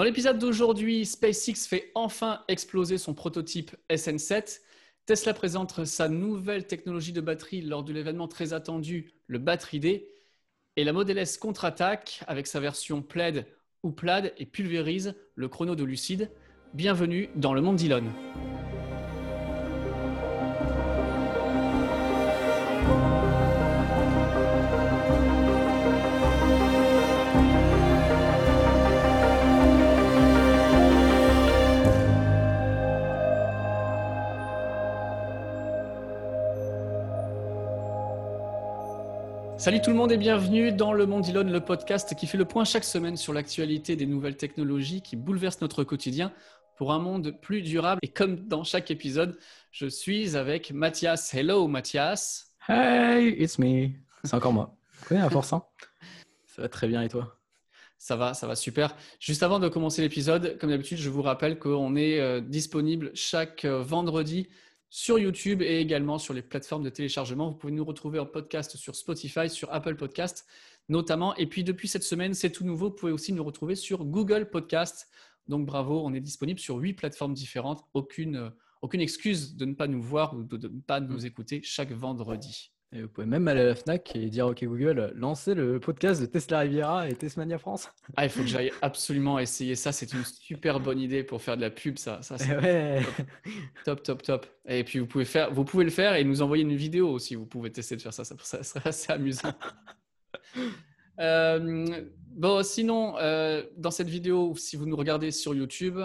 Dans l'épisode d'aujourd'hui, SpaceX fait enfin exploser son prototype SN7. Tesla présente sa nouvelle technologie de batterie lors de l'événement très attendu, le Battery Day. Et la Model S contre-attaque avec sa version Plaid ou Plaid et pulvérise le chrono de Lucide. Bienvenue dans le monde d'Elon. Salut tout le monde et bienvenue dans Le Monde Elon, le podcast qui fait le point chaque semaine sur l'actualité des nouvelles technologies qui bouleversent notre quotidien pour un monde plus durable. Et comme dans chaque épisode, je suis avec Mathias. Hello Mathias. Hey, it's me. C'est encore moi. connais à force, hein Ça va très bien et toi? Ça va, ça va super. Juste avant de commencer l'épisode, comme d'habitude, je vous rappelle qu'on est euh, disponible chaque euh, vendredi sur YouTube et également sur les plateformes de téléchargement. Vous pouvez nous retrouver en podcast sur Spotify, sur Apple Podcast notamment. Et puis depuis cette semaine, c'est tout nouveau. Vous pouvez aussi nous retrouver sur Google Podcast. Donc bravo, on est disponible sur huit plateformes différentes. Aucune, euh, aucune excuse de ne pas nous voir ou de ne pas nous mm. écouter chaque vendredi. Et vous pouvez même aller à la FNAC et dire OK Google, lancez le podcast de Tesla Riviera et Tesmania France. Ah, il faut que j'aille absolument essayer ça. C'est une super bonne idée pour faire de la pub, ça. ça ouais. top, top, top. Et puis vous pouvez, faire, vous pouvez le faire et nous envoyer une vidéo aussi. Vous pouvez tester de faire ça. Ça, serait assez amusant. Euh, bon, sinon, euh, dans cette vidéo, si vous nous regardez sur YouTube,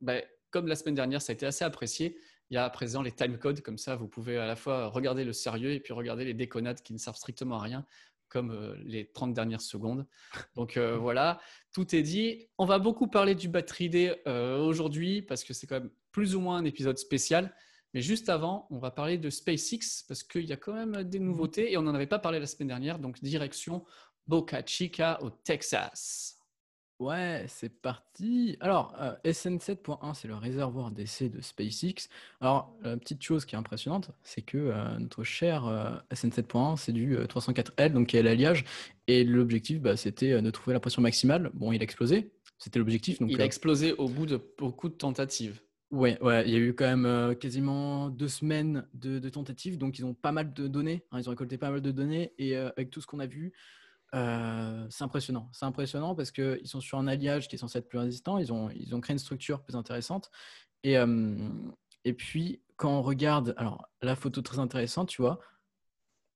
ben, comme la semaine dernière, ça a été assez apprécié il y a à présent les timecodes, comme ça vous pouvez à la fois regarder le sérieux et puis regarder les déconnades qui ne servent strictement à rien, comme euh, les 30 dernières secondes. Donc euh, voilà, tout est dit. On va beaucoup parler du Battery Day euh, aujourd'hui parce que c'est quand même plus ou moins un épisode spécial. Mais juste avant, on va parler de SpaceX parce qu'il y a quand même des nouveautés et on n'en avait pas parlé la semaine dernière. Donc direction Boca Chica au Texas. Ouais, c'est parti. Alors, euh, SN7.1, c'est le réservoir d'essai de SpaceX. Alors, la petite chose qui est impressionnante, c'est que euh, notre cher euh, SN7.1, c'est du 304L, donc qui est l'alliage. Et l'objectif, bah, c'était de trouver la pression maximale. Bon, il a explosé. C'était l'objectif. il a explosé au bout de beaucoup de tentatives. Ouais, ouais, il y a eu quand même quasiment deux semaines de, tentatives, donc ils ont pas mal de données. Hein, ils ont récolté pas mal de données et avec tout ce qu'on a vu, euh, c'est impressionnant. C'est impressionnant parce qu'ils sont sur un alliage qui est censé être plus résistant. Ils ont, ils ont créé une structure plus intéressante. Et, euh, et puis, quand on regarde, alors la photo très intéressante, tu vois,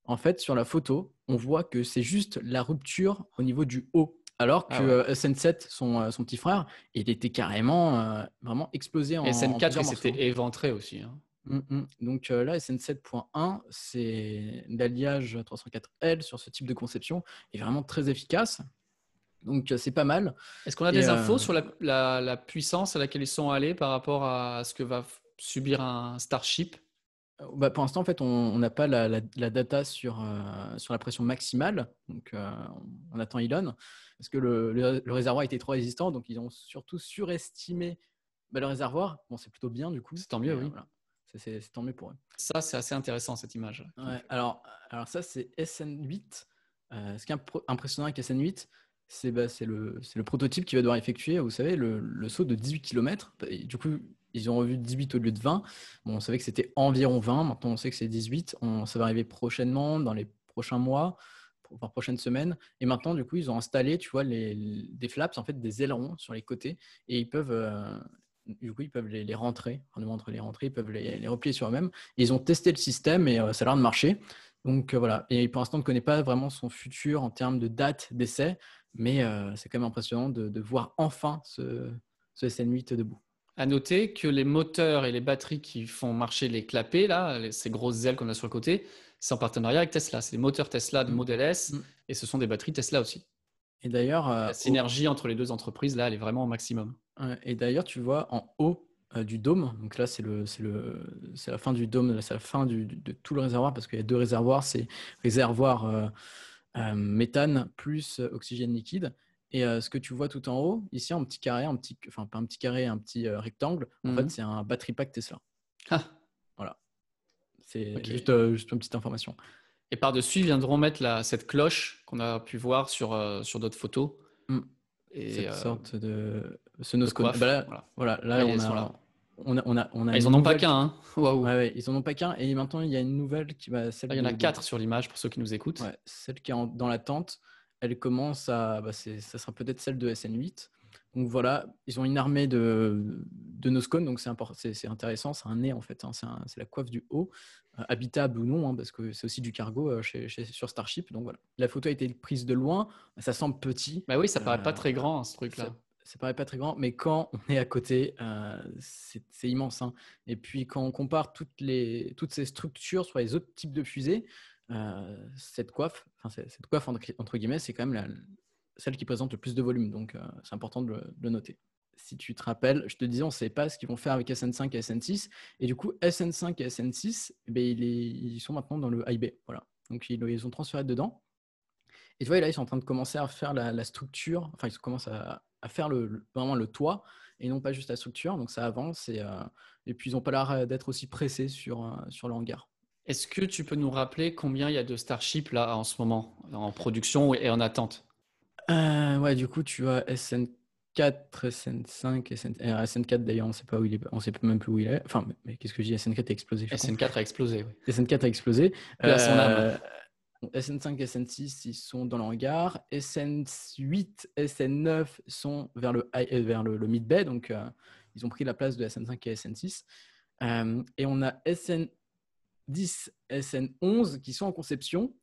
en fait, sur la photo, on voit que c'est juste la rupture au niveau du haut. Alors ah que euh, SN7, son, son, petit frère, il était carrément vraiment explosé en. Et SN4, il s'était éventré aussi. Hein. Mmh, mmh. Donc là, SN7.1, c'est l'alliage 304L sur ce type de conception est vraiment très efficace. Donc c'est pas mal. Est-ce qu'on a des infos sur la, puissance à laquelle ils sont allés par rapport à ce que va subir un Starship? Bah, pour l'instant, en fait, on n'a pas la, data sur, sur la pression maximale. Donc, on attend Elon. Parce que le, réservoir était trop résistant. Donc, ils ont surtout surestimé bah, le réservoir. Bon, c'est plutôt bien, du coup. C'est tant mieux, oui c'est tant mieux pour eux. Ça, c'est assez intéressant cette image. alors, alors, ça, c'est SN8. Euh, ce qui est impressionnant avec SN8, c'est bah, le, le, prototype qui va devoir effectuer, vous savez, le, le saut de 18 km. du coup, ils ont revu 18 au lieu de 20. Bon, on savait que c'était environ 20. Maintenant, on sait que c'est 18. On, ça va arriver prochainement, dans les prochains mois, par prochaines semaines. Et maintenant, du coup, ils ont installé, tu vois, les, des flaps, en fait, des ailerons sur les côtés. Et ils peuvent, euh, du coup, ils peuvent les, rentrer, entre les rentrées, ils peuvent les, replier sur eux-mêmes. Ils ont testé le système et euh, ça a l'air de marcher. Donc euh, voilà. Et pour l'instant, on ne connaît pas vraiment son futur en termes de date d'essai, mais euh, c'est quand même impressionnant de, voir enfin ce, SN8 debout. À noter que les moteurs et les batteries qui font marcher les clapets, là, ces grosses ailes qu'on a sur le côté, c'est en partenariat avec Tesla. C'est les moteurs Tesla de mm. Model S mm. et ce sont des batteries Tesla aussi. Et d'ailleurs, la synergie entre les deux entreprises, là, elle est vraiment au maximum. Et d'ailleurs, tu vois en haut euh, du dôme, donc là c'est le, le, la fin du dôme, c'est la fin du, de tout le réservoir parce qu'il y a deux réservoirs, c'est réservoir euh, euh, méthane plus oxygène liquide. Et ce que tu vois tout en haut, ici en petit carré, un petit, enfin pas un petit carré, un petit rectangle, en fait mhm. c'est un battery pack Tesla. Ah. Voilà. C'est juste, juste, une petite information. Et par-dessus, ils viendront mettre la, cette cloche qu'on a pu voir sur, sur d'autres photos. Mm. Et, Cette sorte de ce Noscone. coiffe, Bah là, voilà. voilà, là, on, ils a, là. on a, on a, on a Ah, ils en ont pas qu'un. Hein. Ouais, ouais, ils en ont pas qu'un. Et maintenant, il y a une nouvelle qui va. Celle Ah, il y en a de- quatre sur l'image pour ceux qui nous écoutent. Ouais, celle qui est en- dans l'attente, elle commence à. Bah, ça sera peut-être celle de SN8. Donc voilà, ils ont une armée de, de Noscone, donc c'est import- intéressant. C'est un nez en fait, hein, c'est la coiffe du haut, euh, habitable ou non, hein, parce que c'est aussi du cargo euh, chez, chez- sur Starship. Donc voilà, la photo a été prise de loin, ça semble petit. Bah oui, ça paraît pas Euh, très grand hein, ce truc-là. Ça, paraît pas très grand, mais quand on est à côté, euh, c'est immense. hein. Et puis quand on compare toutes, les, toutes ces structures sur les autres types de fusées, euh, cette coiffe, enfin cette coiffe entre, guillemets, c'est quand même la- celle qui présente le plus de volume. Donc euh, c'est important de le, noter. Si tu te rappelles, je te disais, on ne sait pas ce qu'ils vont faire avec SN5 et SN6. Et du coup, SN5 et SN6, eh ben, ils sont maintenant dans le IB. Voilà. Donc ils, ils ont transféré dedans. Et tu vois, là, ils sont en train de commencer à faire la, la structure, enfin, ils commencent à, à faire le, le- vraiment le toit et non pas juste la structure. Donc ça avance et, euh, et puis ils n'ont pas l'air d'être aussi pressés sur, euh, sur le hangar. Est-ce que tu peux nous rappeler combien il y a de Starship là en ce moment en production et en attente? Euh, ouais, du coup, tu as SN4, SN5, SN... euh, SN4 d'ailleurs, on sait pas où il est, on sait même plus où il est. Enfin, mais, mais qu'est-ce que je dis? SN4 a explosé. je suis con. SN4 a explosé. oui. SN4 a explosé. Son âme. Euh, SN5 et SN6, ils sont dans le hangar. SN8, SN9 sont vers le, high- euh, vers le, le mid-bay, donc euh, ils ont pris la place de SN5 et SN6. Euh, et on a SN10, SN11 qui sont en conception,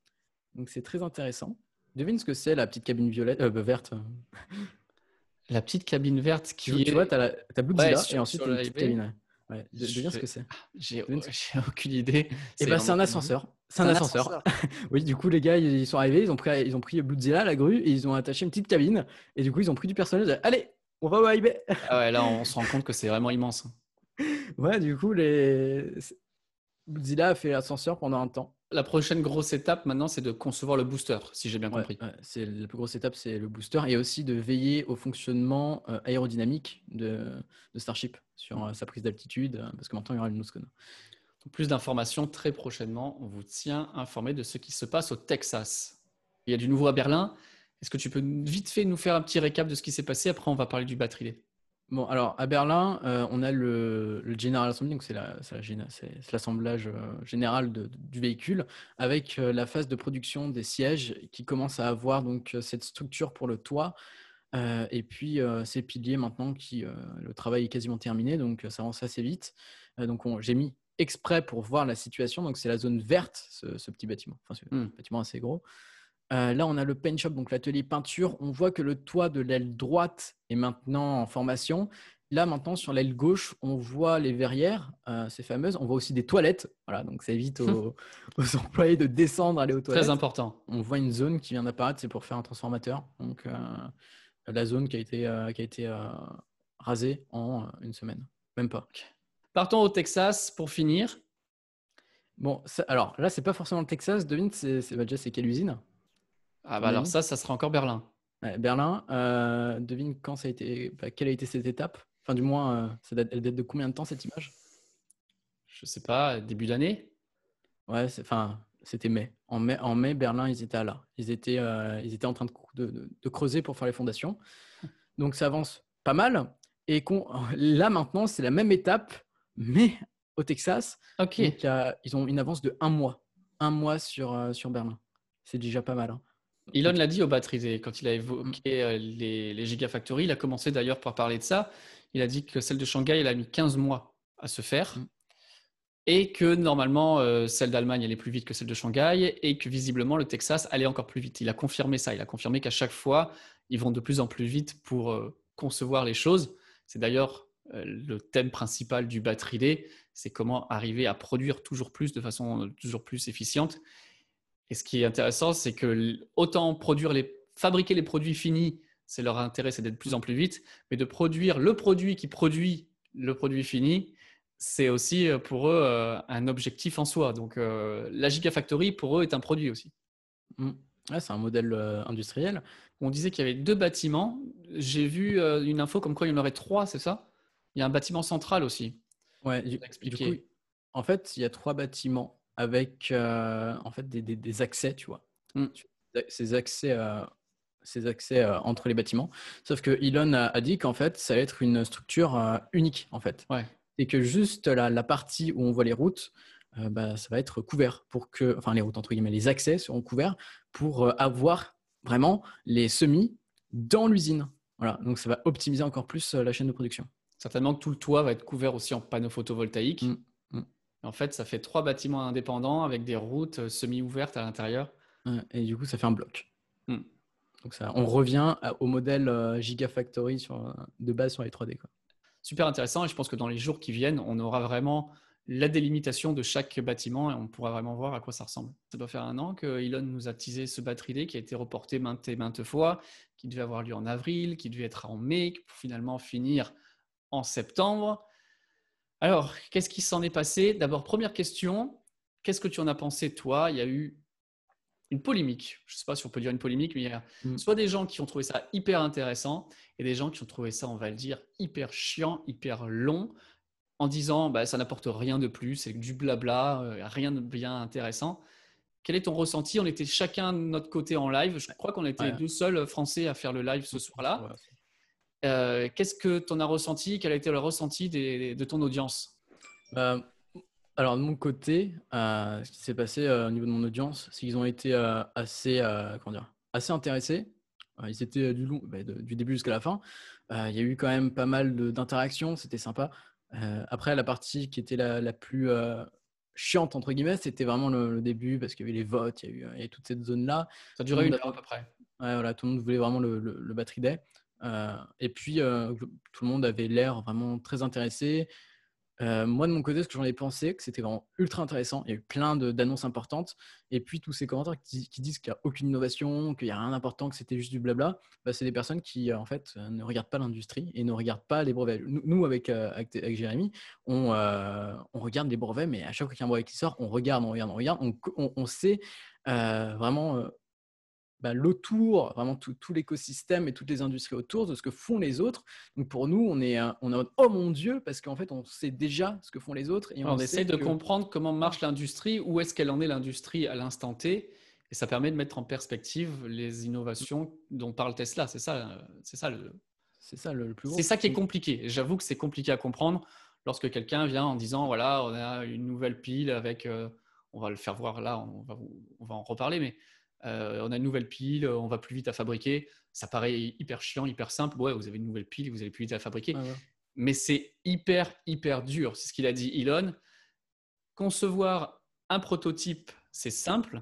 donc c'est très intéressant. Devine ce que c'est la petite cabine violette, euh, verte. La petite cabine verte qui Tu, est... tu vois, tu as, la, Blue Ouais, Zilla sur- et ensuite t'as une petite cabine. ouais. Devine ce que c'est. J'ai ce- j'ai aucune idée. Et ben, c'est un ascenseur. C'est un, ascenseur. Oui, du coup, les gars, ils sont arrivés, ils ont pris, ils ont pris Blutzilla, la grue, et ils ont attaché une petite cabine. Et du coup, ils ont pris du personnel. Allez, on va au AIB. Ah ouais, là, on se rend compte que c'est vraiment immense. Ouais, du coup, les... Blutzilla a fait l'ascenseur pendant un temps. La prochaine grosse étape maintenant, c'est de concevoir le booster, si j'ai bien Ouais, compris. ouais, c'est la plus grosse étape, c'est le booster, et aussi de veiller au fonctionnement euh, aérodynamique de, de Starship sur euh, sa prise d'altitude, euh, parce que maintenant, il y aura le Noscone. Plus d'informations très prochainement. On vous tient informé de ce qui se passe au Texas. Il y a du nouveau à Berlin. Est-ce que tu peux vite fait nous faire un petit récap de ce qui s'est passé? Après, on va parler du batterie. Bon, alors à Berlin, euh, on a le, le General Assembly, donc c'est l'assemblage euh, général du véhicule, avec euh, la phase de production des sièges qui commence à avoir donc cette structure pour le toit, et puis ces piliers maintenant qui le travail est quasiment terminé, donc ça avance assez vite. Donc on- j'ai mis exprès pour voir la situation, donc c'est la zone verte, ce, ce petit bâtiment, enfin ce Hmm. bâtiment assez gros. Euh, là, on a le paint shop, donc l'atelier peinture. On voit que le toit de l'aile droite est maintenant en formation. Là, maintenant, sur l'aile gauche, on voit les verrières, euh, ces fameuses. On voit aussi des toilettes. Voilà, donc ça évite aux, aux employés de descendre, aller aux toilettes. Très important. On voit une zone qui vient d'apparaître, c'est pour faire un transformateur. Donc, euh, la zone qui a été, euh, qui a été rasée en une semaine. Même pas. Partons au Texas pour finir. Bon, ça- alors là, c'est pas forcément le Texas. Devine, c'est c'est- bah, déjà, c'est quelle usine? Ah bah alors ça, ça sera encore Berlin. Ouais, Berlin, euh, devine quand ça a été, bah, quelle a été cette étape? Enfin, du moins, euh, ça date, elle date de combien de temps cette image? Je sais pas, début d'année? Ouais, c'est- enfin, c'était mai. En mai. En mai, Berlin, ils étaient à là. Ils étaient, euh, ils étaient en train de, cou- de- de- de creuser pour faire les fondations. Donc, ça avance pas mal. Et qu'on- là, maintenant, c'est la même étape, mais au Texas. Ok. Donc, il y a- ils ont une avance de un mois. Un mois sur, euh, sur Berlin. C'est déjà pas mal. hein. Elon l'a dit au batteries quand il a évoqué euh, les, les Gigafactories. Il a commencé d'ailleurs par parler de ça. Il a dit que celle de Shanghai, elle a mis 15 mois à se faire. Mm. Et que normalement, euh, celle d'Allemagne allait plus vite que celle de Shanghai. Et que visiblement, le Texas allait encore plus vite. Il a confirmé ça. Il a confirmé qu'à chaque fois, ils vont de plus en plus vite pour concevoir les choses. C'est d'ailleurs le thème principal du Battery Day. C'est comment arriver à produire toujours plus de façon euh, toujours plus efficiente. Et ce qui est intéressant, c'est que autant produire les, fabriquer les produits finis, c'est leur intérêt, c'est d'être plus en plus vite, mais de produire le produit qui produit le produit fini, c'est aussi euh, pour eux euh, un objectif en soi. Donc euh, la Gigafactory, pour eux, est un produit aussi. Mm. Ouais, c'est un modèle euh, industriel. On disait qu'il y avait deux bâtiments. J'ai vu euh, une info comme quoi il y en aurait trois, c'est ça? Il y a un bâtiment central aussi. Ouais, du, coup, en fait, il y a trois bâtiments avec euh, en fait des, des- des accès, tu vois. Mm. Ces accès, euh, ces accès entre les bâtiments. Sauf que Elon a, dit qu'en fait, ça allait être une structure unique, en fait. Ouais. Et que juste la, partie où on voit les routes, bah, ça va être couvert pour que, enfin les routes entre guillemets, les accès seront couverts pour avoir vraiment les semis dans l'usine. Voilà, donc ça va optimiser encore plus la chaîne de production. Certainement que tout le toit va être couvert aussi en panneaux photovoltaïques. Mmh, mmh. En fait, ça fait trois bâtiments indépendants avec des routes semi-ouvertes à l'intérieur. Et du coup, ça fait un bloc. Mmh. Donc ça, on revient au modèle Gigafactory sur, de base sur les 3D. Quoi. Super intéressant et je pense que dans les jours qui viennent, on aura vraiment la délimitation de chaque bâtiment et on pourra vraiment voir à quoi ça ressemble. Ça doit faire un an que Elon nous a teasé ce battery day qui a été reporté maintes et maintes fois, qui devait avoir lieu en avril, qui devait être en mai, pour finalement finir en septembre. Alors, qu'est-ce qui s'en est passé? D'abord, première question, qu'est-ce que tu en as pensé toi? Il y a eu une polémique. Je ne sais pas si on peut dire une polémique, mais il y a mm. soit des gens qui ont trouvé ça hyper intéressant et des gens qui ont trouvé ça, on va le dire, hyper chiant, hyper long en disant bah, ça n'apporte rien de plus, c'est du blabla, euh, rien de bien intéressant. Quel est ton ressenti? On était chacun de notre côté en live. Je crois qu'on était les deux seuls Français à faire le live ce soir-là. Euh, qu'est-ce que tu en as ressenti? Quel a été le ressenti de ton audience? Bah, Alors, de mon côté, euh, ce qui s'est passé au niveau de mon audience, c'est qu'ils ont été assez, comment dire, assez intéressés. ils étaient du, long, bah, du début jusqu'à la fin. Il y a eu quand même pas mal d'interactions, c'était sympa. Euh, après, la partie qui était la, plus euh, chiante, entre guillemets, c'était vraiment le, début parce qu'il y avait les votes, il y a eu toute cette zone-là. Ça durait une heure à peu près. Ouais, voilà, tout le monde voulait vraiment le, le, le battery day. Euh, et puis, tout le monde avait l'air vraiment très intéressé. Euh, moi, de mon côté, ce que j'en ai pensé, que c'était vraiment ultra intéressant. Il y a eu plein d'annonces importantes. Et puis, tous ces commentaires qui, disent qu'il n'y a aucune innovation, qu'il n'y a rien d'important, que c'était juste du blabla, bah, c'est des personnes qui, euh, en fait, euh, ne regardent pas l'industrie et ne regardent pas les brevets. Nous, avec, avec, Jérémy, on, on, regarde les brevets, mais à chaque fois qu'il y a un brevet qui sort, on regarde, on regarde, on regarde. On, on sait vraiment bah, l'autour, vraiment tout, l'écosystème et toutes les industries autour de ce que font les autres. Donc pour nous, on est, on est oh mon Dieu, parce qu'en fait, on sait déjà ce que font les autres. Et on, essaie de comprendre comment marche l'industrie, où est-ce qu'elle en est l'industrie à l'instant T. Et ça permet de mettre en perspective les innovations dont parle Tesla. C'est ça, c'est ça le. C'est ça le, plus gros. C'est ça qui est compliqué. J'avoue que c'est compliqué à comprendre lorsque quelqu'un vient en disant voilà, on a une nouvelle pile avec. Euh, on va le faire voir là, on va, on va en reparler, mais euh, on a une nouvelle pile, on va plus vite à fabriquer. Ça paraît hyper chiant, hyper simple. Ouais, vous avez une nouvelle pile, vous allez plus vite à fabriquer. Mais c'est hyper, hyper dur. C'est ce qu'il a dit Elon. Concevoir un prototype, c'est simple,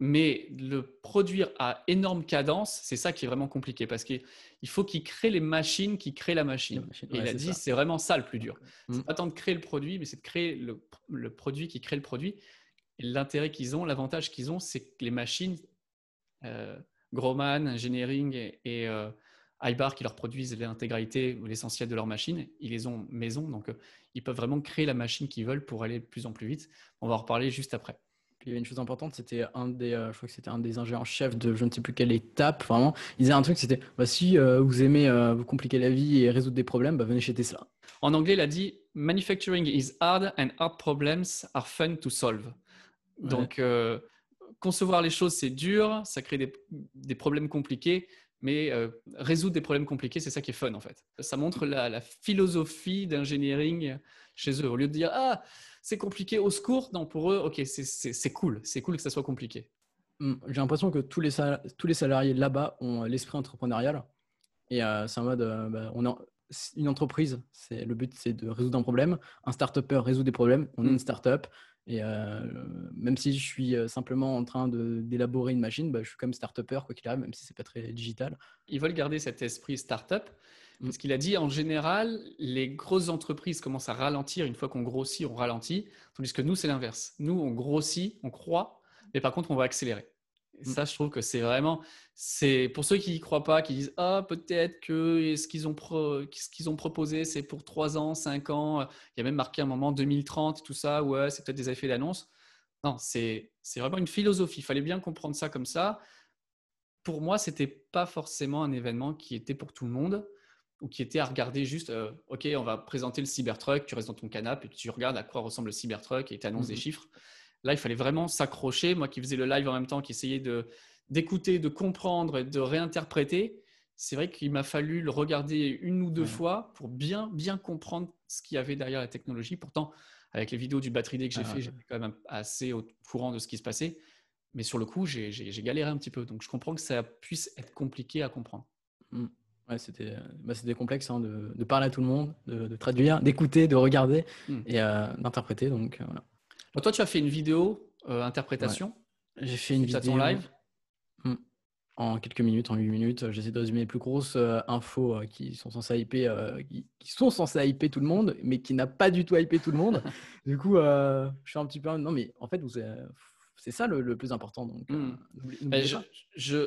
mais le produire à énorme cadence, c'est ça qui est vraiment compliqué parce qu'il faut qu'il crée les machines qui créent la machine. Et il a dit, c'est vraiment ça le plus dur. C'est mm. pas tant de créer le produit, mais c'est de créer le, produit qui crée le produit l'intérêt qu'ils ont, l'avantage qu'ils ont, c'est que les machines, euh, Groman, Engineering et, euh, iBar qui leur produisent l'intégralité ou l'essentiel de leurs machines, ils les ont maison, donc euh, ils peuvent vraiment créer la machine qu'ils veulent pour aller de plus en plus vite. On va en reparler juste après. il y avait une chose importante, c'était un des, je crois que c'était un des ingénieurs chefs de je ne sais plus quelle étape, vraiment. Il disait un truc, c'était bah, si vous aimez vous compliquer la vie et résoudre des problèmes, bah, venez chez Tesla. En anglais, il a dit Manufacturing is hard and hard problems are fun to solve. Donc, euh, concevoir les choses, c'est dur, ça crée des, problèmes compliqués, mais euh, résoudre des problèmes compliqués, c'est ça qui est fun en fait. Ça montre la, philosophie d'engineering chez eux. Au lieu de dire Ah, c'est compliqué, au secours, non, pour eux, ok, c'est cool, c'est cool que ça soit compliqué. Mmh, j'ai l'impression que tous les, tous les salariés là-bas ont l'esprit entrepreneurial. Et euh, c'est en mode, bah, on a une entreprise, le but c'est de résoudre un problème. Un start-upper résout des problèmes, on est une start-up. Et euh, même si je suis euh, simplement en train d'élaborer une machine, bah, je suis comme start-upper, quoi qu'il arrive, même si c'est pas très digital. Ils veulent garder cet esprit start-up. Mm. Parce qu'il a dit, en général, les grosses entreprises commencent à ralentir. Une fois qu'on grossit, on ralentit. Tandis que nous, c'est l'inverse. Nous, on grossit, on croit, mais par contre, on va accélérer. Et mm. ça, je trouve que c'est vraiment, c'est pour ceux qui n'y croient pas, qui disent ah peut-être que ce qu'ils ont ce qu'ils ont proposé c'est pour 3 ans, 5 ans. Il y a même marqué un moment 2030 tout ça. Ouais, c'est peut-être des effets d'annonce. Non, c'est c'est vraiment une philosophie. Il fallait bien comprendre ça comme ça. Pour moi, c'était pas forcément un événement qui était pour tout le monde ou qui était à regarder juste, euh, ok, on va présenter le Cybertruck, tu restes dans ton canapé et tu regardes à quoi ressemble le Cybertruck et tu annonces des mmh chiffres. Là, il fallait vraiment s'accrocher. Moi qui faisais le live en même temps, qui essayais de, d'écouter, de comprendre et de réinterpréter, c'est vrai qu'il m'a fallu le regarder une ou deux fois pour bien, bien comprendre ce qu'il y avait derrière la technologie. Pourtant, avec les vidéos du Battery Day que j'ai ah, fait, j'étais quand même assez au courant de ce qui se passait. Mais sur le coup, j'ai galéré un petit peu. Donc, je comprends que ça puisse être compliqué à comprendre. Mmh. Ouais, c'était bah, complexe hein, de, parler à tout le monde, de, traduire, d'écouter, de regarder mmh. et euh, d'interpréter. Donc, euh, voilà. Toi, tu as fait une vidéo euh, interprétation J'ai fait une vidéo. live mmh. En quelques minutes, en 8 minutes, j'essaie de résumer les plus grosses infos qui sont censées hyper, qui, sont censées hyper tout le monde, mais qui n'a pas du tout hyper tout le monde. du coup, je suis un petit peu. Non, mais en fait, vous, c'est ça le, plus important. Donc, hmm.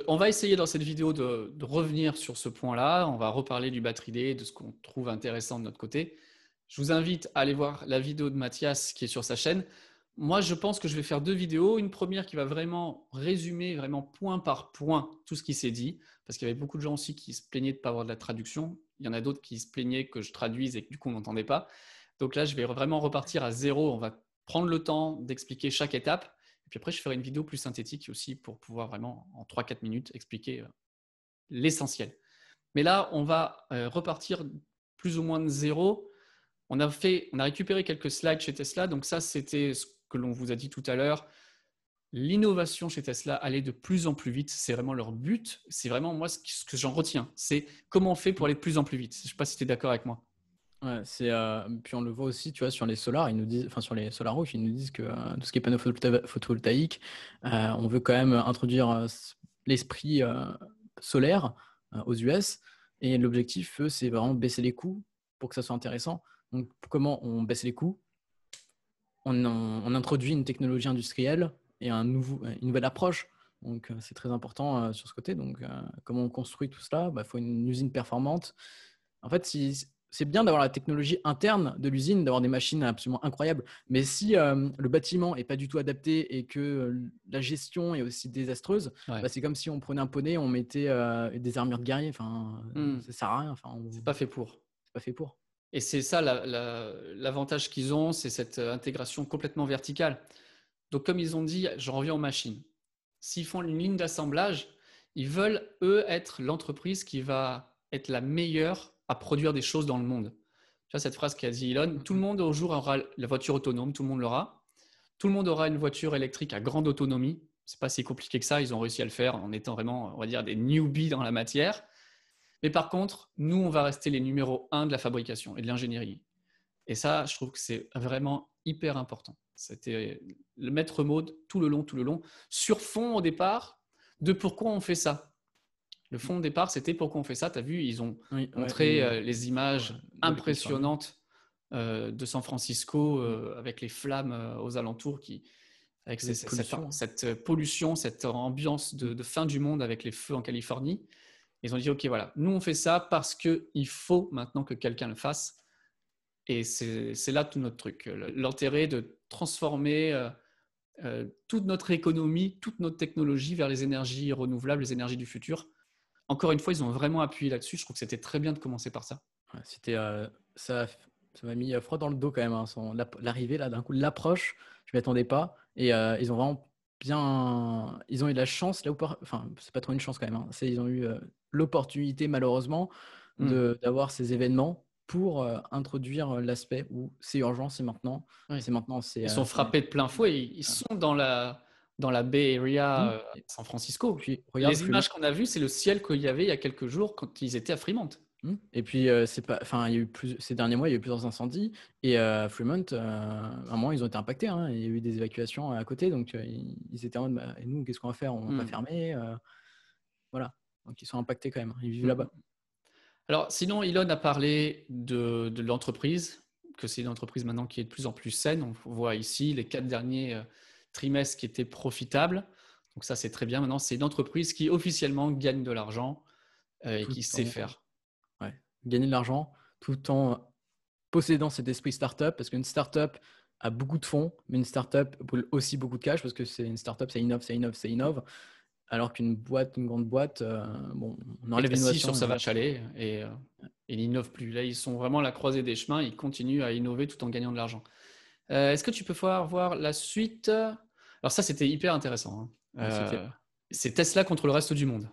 on va essayer dans cette vidéo de, revenir sur ce point-là. On va reparler du battery day, de ce qu'on trouve intéressant de notre côté. Je vous invite à aller voir la vidéo de Mathias qui est sur sa chaîne. Moi, je pense que je vais faire deux vidéos. Une première qui va vraiment résumer, vraiment point par point, tout ce qui s'est dit. Parce qu'il y avait beaucoup de gens aussi qui se plaignaient de ne pas avoir de la traduction. Il y en a d'autres qui se plaignaient que je traduise et que du coup, on n'entendait pas. Donc là, je vais vraiment repartir à zéro. On va prendre le temps d'expliquer chaque étape. Puis après, je ferai une vidéo plus synthétique aussi pour pouvoir vraiment, en 3-4 minutes, expliquer euh, l'essentiel. Mais là, on va euh, repartir plus ou moins de zéro. On a, fait, on a récupéré quelques slides chez Tesla. Donc ça, c'était ce que l'on vous a dit tout à l'heure. L'innovation chez Tesla allait de plus en plus vite. C'est vraiment leur but. C'est vraiment moi ce que j'en retiens. C'est comment on fait pour aller de plus en plus vite. Je ne sais pas si tu es d'accord avec moi. Ouais, c'est euh, puis on le voit aussi, tu vois, sur les solars, ils nous disent, enfin sur les solar ils nous disent que euh, tout ce qui est panneau photovoltaïque, euh, on veut quand même introduire l'esprit solaire aux US. Et l'objectif, c'est vraiment baisser les coûts pour que ça soit intéressant. Donc, comment on baisse les coûts on, on, introduit une technologie industrielle et un nouveau, une nouvelle approche. Donc, c'est très important sur ce côté. Donc, comment on construit tout cela? Il bah, faut une usine performante. En fait, si, c'est bien d'avoir la technologie interne de l'usine, d'avoir des machines absolument incroyables. Mais si euh, le bâtiment n'est pas du tout adapté et que euh, la gestion est aussi désastreuse, bah, c'est comme si on prenait un poney, on mettait euh, des armures de guerrier. Enfin, hmm. ça sert à rien. Enfin, C'est pas fait pour. C'est pas fait pour. Et c'est ça l'avantage qu'ils ont, c'est cette intégration complètement verticale. Donc, comme ils ont dit, j'en reviens aux machines. S'ils font une ligne d'assemblage, ils veulent, eux, être l'entreprise qui va être la meilleure à produire des choses dans le monde. Tu vois cette phrase qu'a dit Elon, tout le monde au jour aura la voiture autonome, tout le monde l'aura. Tout le monde aura une voiture électrique à grande autonomie. C'est pas si compliqué que ça, ils ont réussi à le faire en étant vraiment, on va dire, des newbies dans la matière. Mais par contre, nous, on va rester les numéros un de la fabrication et de l'ingénierie. Et ça, je trouve que c'est vraiment hyper important. C'était le maître mot tout le long, tout le long, sur fond au départ de pourquoi on fait ça. Le fond de départ, c'était pourquoi on fait ça. Tu as vu, ils ont montré euh, les images impressionnantes euh, de San Francisco euh, avec les flammes aux alentours, qui, avec cette, pollution, cette ambiance de, fin du monde avec les feux en Californie. Ils ont dit, OK, voilà, nous on fait ça parce qu'il faut maintenant que quelqu'un le fasse. Et c'est là tout notre truc. L'intérêt de transformer toute notre économie, toute notre technologie vers les énergies renouvelables, les énergies du futur encore une fois, ils ont vraiment appuyé là-dessus. Je trouve que c'était très bien de commencer par ça. c'était, euh, ça, ça m'a mis euh, froid dans le dos quand même. Hein, l'arrivée là, d'un coup, l'approche, je m'y attendais pas. Et euh, ils ont vraiment bien, ils ont eu la chance là où, enfin, c'est pas trop une chance quand même. Hein, c'est, ils ont eu l'opportunité malheureusement mmh. d'avoir ces événements pour introduire l'aspect où c'est urgent, c'est maintenant, c'est maintenant. ils sont frappés de plein fouet. Ils sont dans la dans la Bay Area, mmh. euh, San Francisco. Puis, regarde, les images qu'on a vues, c'est le ciel qu'il y avait il y a quelques jours quand ils étaient à Fremont. Mmh. Et puis, euh, c'est pas, enfin, il y a eu plus, ces derniers mois, il y a eu plusieurs incendies. Et euh, Fremont, à un moment, ils ont été impactés. Hein. il y a eu des évacuations à côté. Donc, ils, étaient en mode, bah, et nous, qu'est-ce qu'on va faire? On va pas mmh. fermer. voilà. Donc, ils sont impactés quand même. Ils vivent là-bas. Alors, sinon, Elon a parlé de, de l'entreprise, que c'est une entreprise maintenant qui est de plus en plus saine. On voit ici les quatre derniers trimestre qui était profitable. Donc ça, c'est très bien. Maintenant, c'est une entreprise qui officiellement gagne de l'argent euh, et qui sait faire. Gagner de l'argent tout en possédant cet esprit startup, parce qu'une startup a beaucoup de fonds, mais une startup brûle aussi beaucoup de cash, parce que c'est une startup, ça innove, ça innove, ça innove. Alors qu'une boîte, une grande boîte, euh, bon, on enlève l'innovation. sur sa vache à lait et, euh, ils n'innovent plus. Là, ils sont vraiment à la croisée des chemins. Ils continuent à innover tout en gagnant de l'argent. Euh, est-ce que tu peux pouvoir voir la suite? Alors ça, c'était hyper intéressant. Hein. Euh, C'est Tesla contre le reste du monde.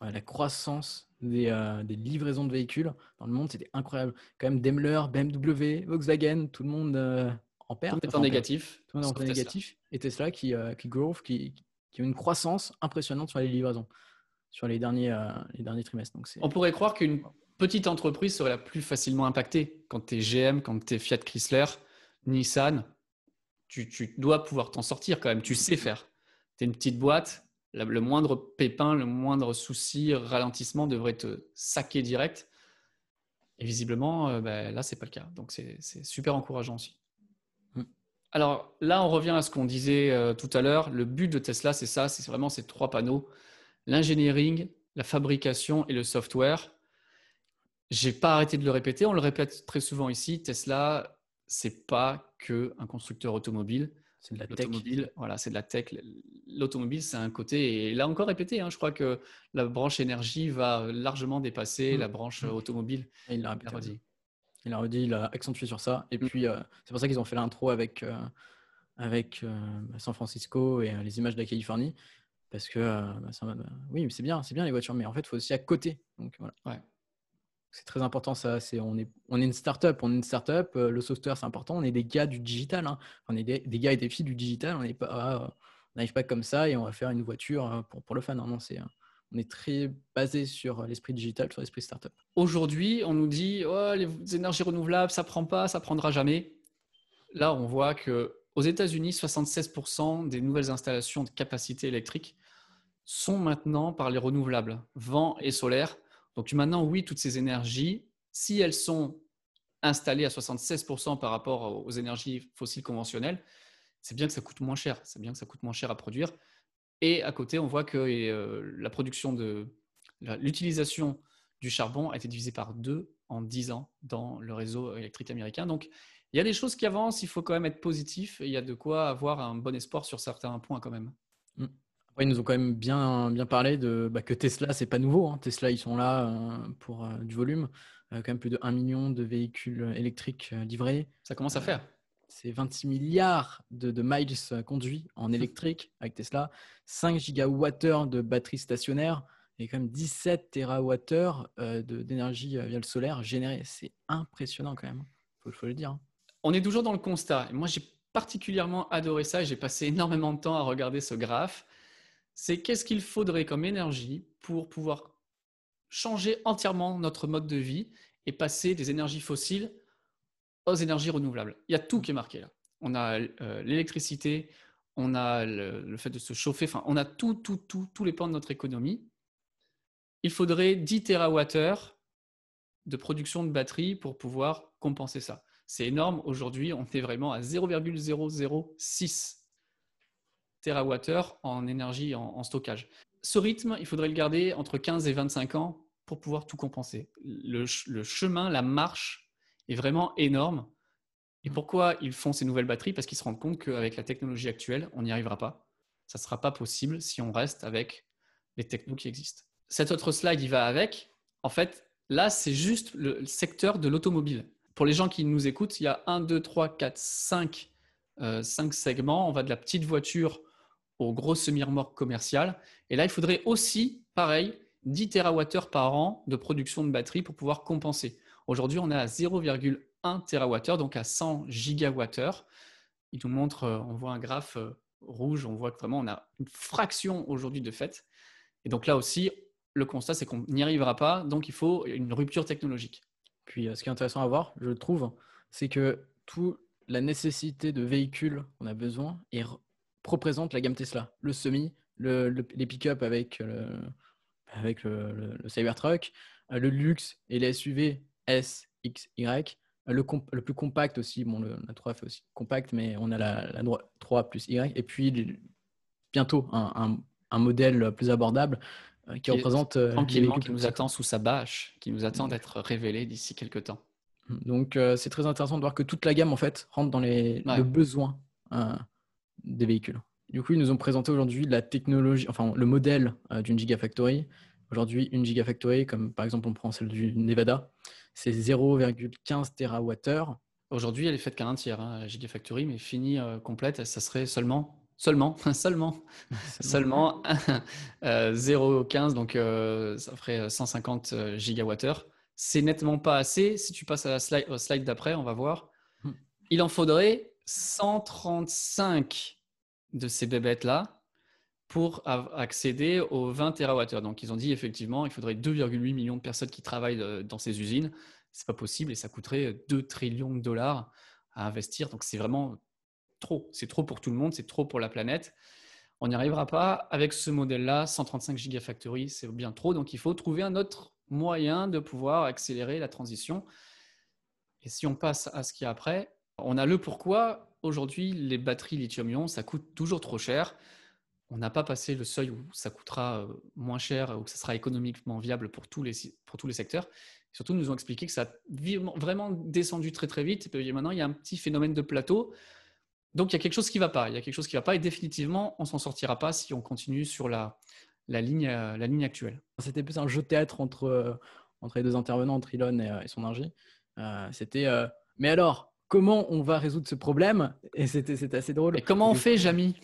la croissance des, euh, des, livraisons de véhicules dans le monde, c'était incroyable. Quand même, Daimler, BMW, Volkswagen, tout le monde euh, en perd. Tout est en négatif. Tout le monde en négatif. Et Tesla qui, euh, qui growth, qui, qui, a une croissance impressionnante sur les livraisons, sur les derniers, les derniers trimestres. Donc, On pourrait croire qu'une petite entreprise serait la plus facilement impactée. Quand tu es GM, quand tu es Fiat Chrysler, Nissan, tu, tu dois pouvoir t'en sortir quand même. Tu sais faire. Tu es une petite boîte, le moindre pépin, le moindre souci, ralentissement devrait te saquer direct. Et visiblement, euh, ben, là, ce n'est pas le cas. Donc, c'est super encourageant aussi. Mm. Alors là, on revient à ce qu'on disait euh, tout à l'heure. Le but de Tesla, c'est ça, c'est vraiment ces trois panneaux. L'engineering, la fabrication et le software. J'ai pas arrêté de le répéter, on le répète très souvent ici. Tesla, c'est pas que un constructeur automobile. C'est de la tech. Voilà, c'est de la tech. L'automobile, c'est un côté. Et là encore répété, hein, je crois que la branche énergie va largement dépasser mmh. la branche mmh. automobile. il l'a redit. Il l'a redit, il a accentué sur ça. Et mmh. puis, euh, c'est pour ça qu'ils ont fait l'intro avec, euh, avec euh, San Francisco et les images de la Californie. Parce que, bah, ça, oui, c'est bien, c'est bien les voitures, mais en fait, il faut aussi à côté. Donc, voilà. Ouais c'est très important ça. On est une startup, on est une startup. Euh, le software c'est important. On est des gars du digital. Hein. On est des, gars et des filles du digital. Ah, on n'arrive pas comme ça et on va faire une voiture euh, pour, le fan. Non, c'est on est très basé sur l'esprit digital, sur l'esprit startup. Aujourd'hui, on nous dit oh, les énergies renouvelables, ça prend pas, ça prendra jamais. Là, on voit que aux États-Unis, 76% des nouvelles installations de capacité électrique sont maintenant par les renouvelables, vent et solaire. Donc maintenant, oui, toutes ces énergies, si elles sont installées à 76% par rapport aux énergies fossiles conventionnelles, c'est bien que ça coûte moins cher. C'est bien que ça coûte moins cher à produire. Et à côté, on voit que euh, la production de l'utilisation du charbon a été divisée par deux en 10 ans dans le réseau électrique américain. Donc, il y a des choses qui avancent, il faut quand même être positif il y a de quoi avoir un bon espoir sur certains points quand même. Mm ils nous ont quand même bien, bien parlé de bah, que Tesla, c'est pas nouveau. Hein. Tesla, ils sont là euh, pour euh, du volume. Euh, quand même plus de 1 million de véhicules électriques livrés. Ça commence à faire. C'est 26 milliards de, miles conduits en électrique avec Tesla, 5 gigawattheures de batteries stationnaires et quand même 17 terawattheures d'énergie via le solaire générée. C'est impressionnant quand même, il faut, le dire. Hein. On est toujours dans le constat. Moi, j'ai particulièrement adoré ça j'ai passé énormément de temps à regarder ce graphe c'est qu'est-ce qu'il faudrait comme énergie pour pouvoir changer entièrement notre mode de vie et passer des énergies fossiles aux énergies renouvelables. Il y a tout qui est marqué là. On a euh, l'électricité, on a le, fait de se chauffer, enfin, on a tout, tout, tout, tous les pans de notre économie. Il faudrait 10 TWh de production de batterie pour pouvoir compenser ça. C'est énorme. Aujourd'hui, on est vraiment à 0,006 TWh en énergie en, stockage. Ce rythme, il faudrait le garder entre 15 et 25 ans pour pouvoir tout compenser. Le, chemin, la marche est vraiment énorme. Et pourquoi ils font ces nouvelles batteries? Parce qu'ils se rendent compte qu'avec la technologie actuelle, on n'y arrivera pas. Ça ne sera pas possible si on reste avec les technos qui existent. Cet autre slide, il va avec. En fait, là, c'est juste le secteur de l'automobile. Pour les gens qui nous écoutent, il y a 1, 2, 3, 4, 5, 5 segments. On va de la petite voiture aux grosses semi-remorques commerciales. Et là, il faudrait aussi, pareil, 10 TWh par an de production de batterie pour pouvoir compenser. Aujourd'hui, on est à 0,1 TWh, donc à 100 gigawattheures. Il nous montre, euh, on voit un graphe euh, rouge, on voit que vraiment on a une fraction aujourd'hui de fait. Et donc là aussi, le constat, c'est qu'on n'y arrivera pas, donc il faut une rupture technologique. Puis euh, ce qui est intéressant à voir, je trouve, c'est que toute la nécessité de véhicules qu'on a besoin est représente la gamme Tesla. Le semi, le, les pick-up avec, le, avec le, Cybertruck, euh, le luxe et les SUV S, X, Y. Euh, le, le plus compact aussi, bon, le, la 3 fait aussi compact, mais on a la, la 3 plus Y. Et puis bientôt un, un, modèle plus abordable euh, qui, représente. Tranquillement, qui nous attend sous sa bâche, qui nous attend d'être révélé d'ici quelques temps. Donc c'est très intéressant de voir que toute la gamme en fait rentre dans les, le besoin des véhicules. Du coup, ils nous ont présenté aujourd'hui la technologie, enfin le modèle euh, d'une Gigafactory. Aujourd'hui, une Gigafactory, comme par exemple on prend celle du Nevada, c'est 0,15 TWh. Aujourd'hui, elle est faite qu'à un tiers, hein, la Gigafactory, mais finie euh, complète, ça serait seulement Seulement, seulement, seulement 0,15, donc ça ferait 150 gigawattheures. C'est nettement pas assez. Si tu passes à la slide d'après, on va voir. Hmm. Il en faudrait 135 de ces bébêtes-là pour accéder aux 20 TWh. Donc, ils ont dit effectivement, il faudrait 2,8 millions de personnes qui travaillent dans ces usines. C'est pas possible et ça coûterait 2 trillions de dollars à investir. Donc, c'est vraiment trop. C'est trop pour tout le monde, c'est trop pour la planète. On n'y arrivera pas avec ce modèle-là. 135 gigafactories, c'est bien trop. Donc, il faut trouver un autre moyen de pouvoir accélérer la transition. Et si on passe à ce qui est après, on a le pourquoi. Aujourd'hui, les batteries lithium-ion, ça coûte toujours trop cher. On n'a pas passé le seuil où ça coûtera euh, moins cher, où ça sera économiquement viable pour tous les, pour tous les secteurs. Surtout, nous ont expliqué que ça a vraiment descendu très très vite. Et maintenant, il y a un petit phénomène de plateau donc, il y a quelque chose qui ne va pas. Il y a quelque chose qui va pas et définitivement, on s'en sortira pas si on continue sur la, la, ligne, euh, la ligne actuelle. C'était plus un jeu de théâtre entre, euh, entre les deux intervenants, entre Elon et, son ingé. c'était Mais alors, comment on va résoudre ce problème. Et c'était assez drôle. Et comment on fait, Jamy?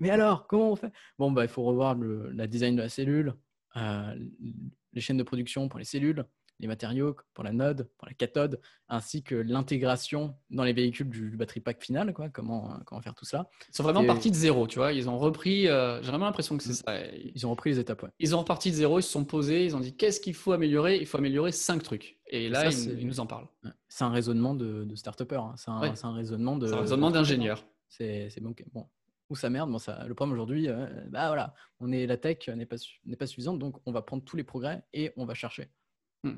Mais alors, comment on fait? Bon, bah, il faut revoir le la design de la cellule, les chaînes de production pour les cellules, les matériaux pour la node, pour la cathode, ainsi que l'intégration dans les véhicules du, battery pack final, quoi, comment, euh, comment faire tout ça. Ils sont vraiment partis de zéro, tu vois. Ils ont repris, euh, j'ai vraiment l'impression que c'est ça. Ils ont repris les étapes, ouais. Ils ont reparti de zéro, ils se sont posés, ils ont dit qu'est-ce qu'il faut améliorer? Il faut améliorer cinq trucs. Et là, ils, nous en parlent. C'est un raisonnement de, de start-upper, hein. c'est un, un, raisonnement de. un raisonnement d'ingénieur. C'est bon, bon. Ou ça merde, bon, ça, le problème aujourd'hui, euh, bah voilà, on est, la tech n'est pas, n'est pas suffisante, donc on va prendre tous les progrès et on va chercher. Hmm.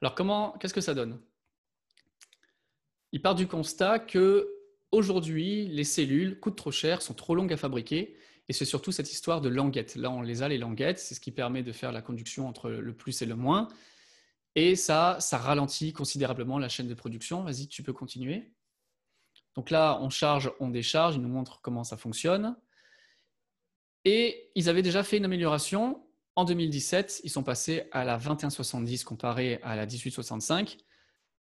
Alors, comment, qu'est-ce que ça donne? Il part du constat que aujourd'hui, les cellules coûtent trop cher, sont trop longues à fabriquer, et c'est surtout cette histoire de languettes. Là, on les a, les languettes, c'est ce qui permet de faire la conduction entre le plus et le moins. Et ça, ça ralentit considérablement la chaîne de production. Vas-y, tu peux continuer. Donc là, on charge, on décharge, il nous montre comment ça fonctionne. Et ils avaient déjà fait une amélioration en 2017, ils sont passés à la 2170 comparé à la 1865.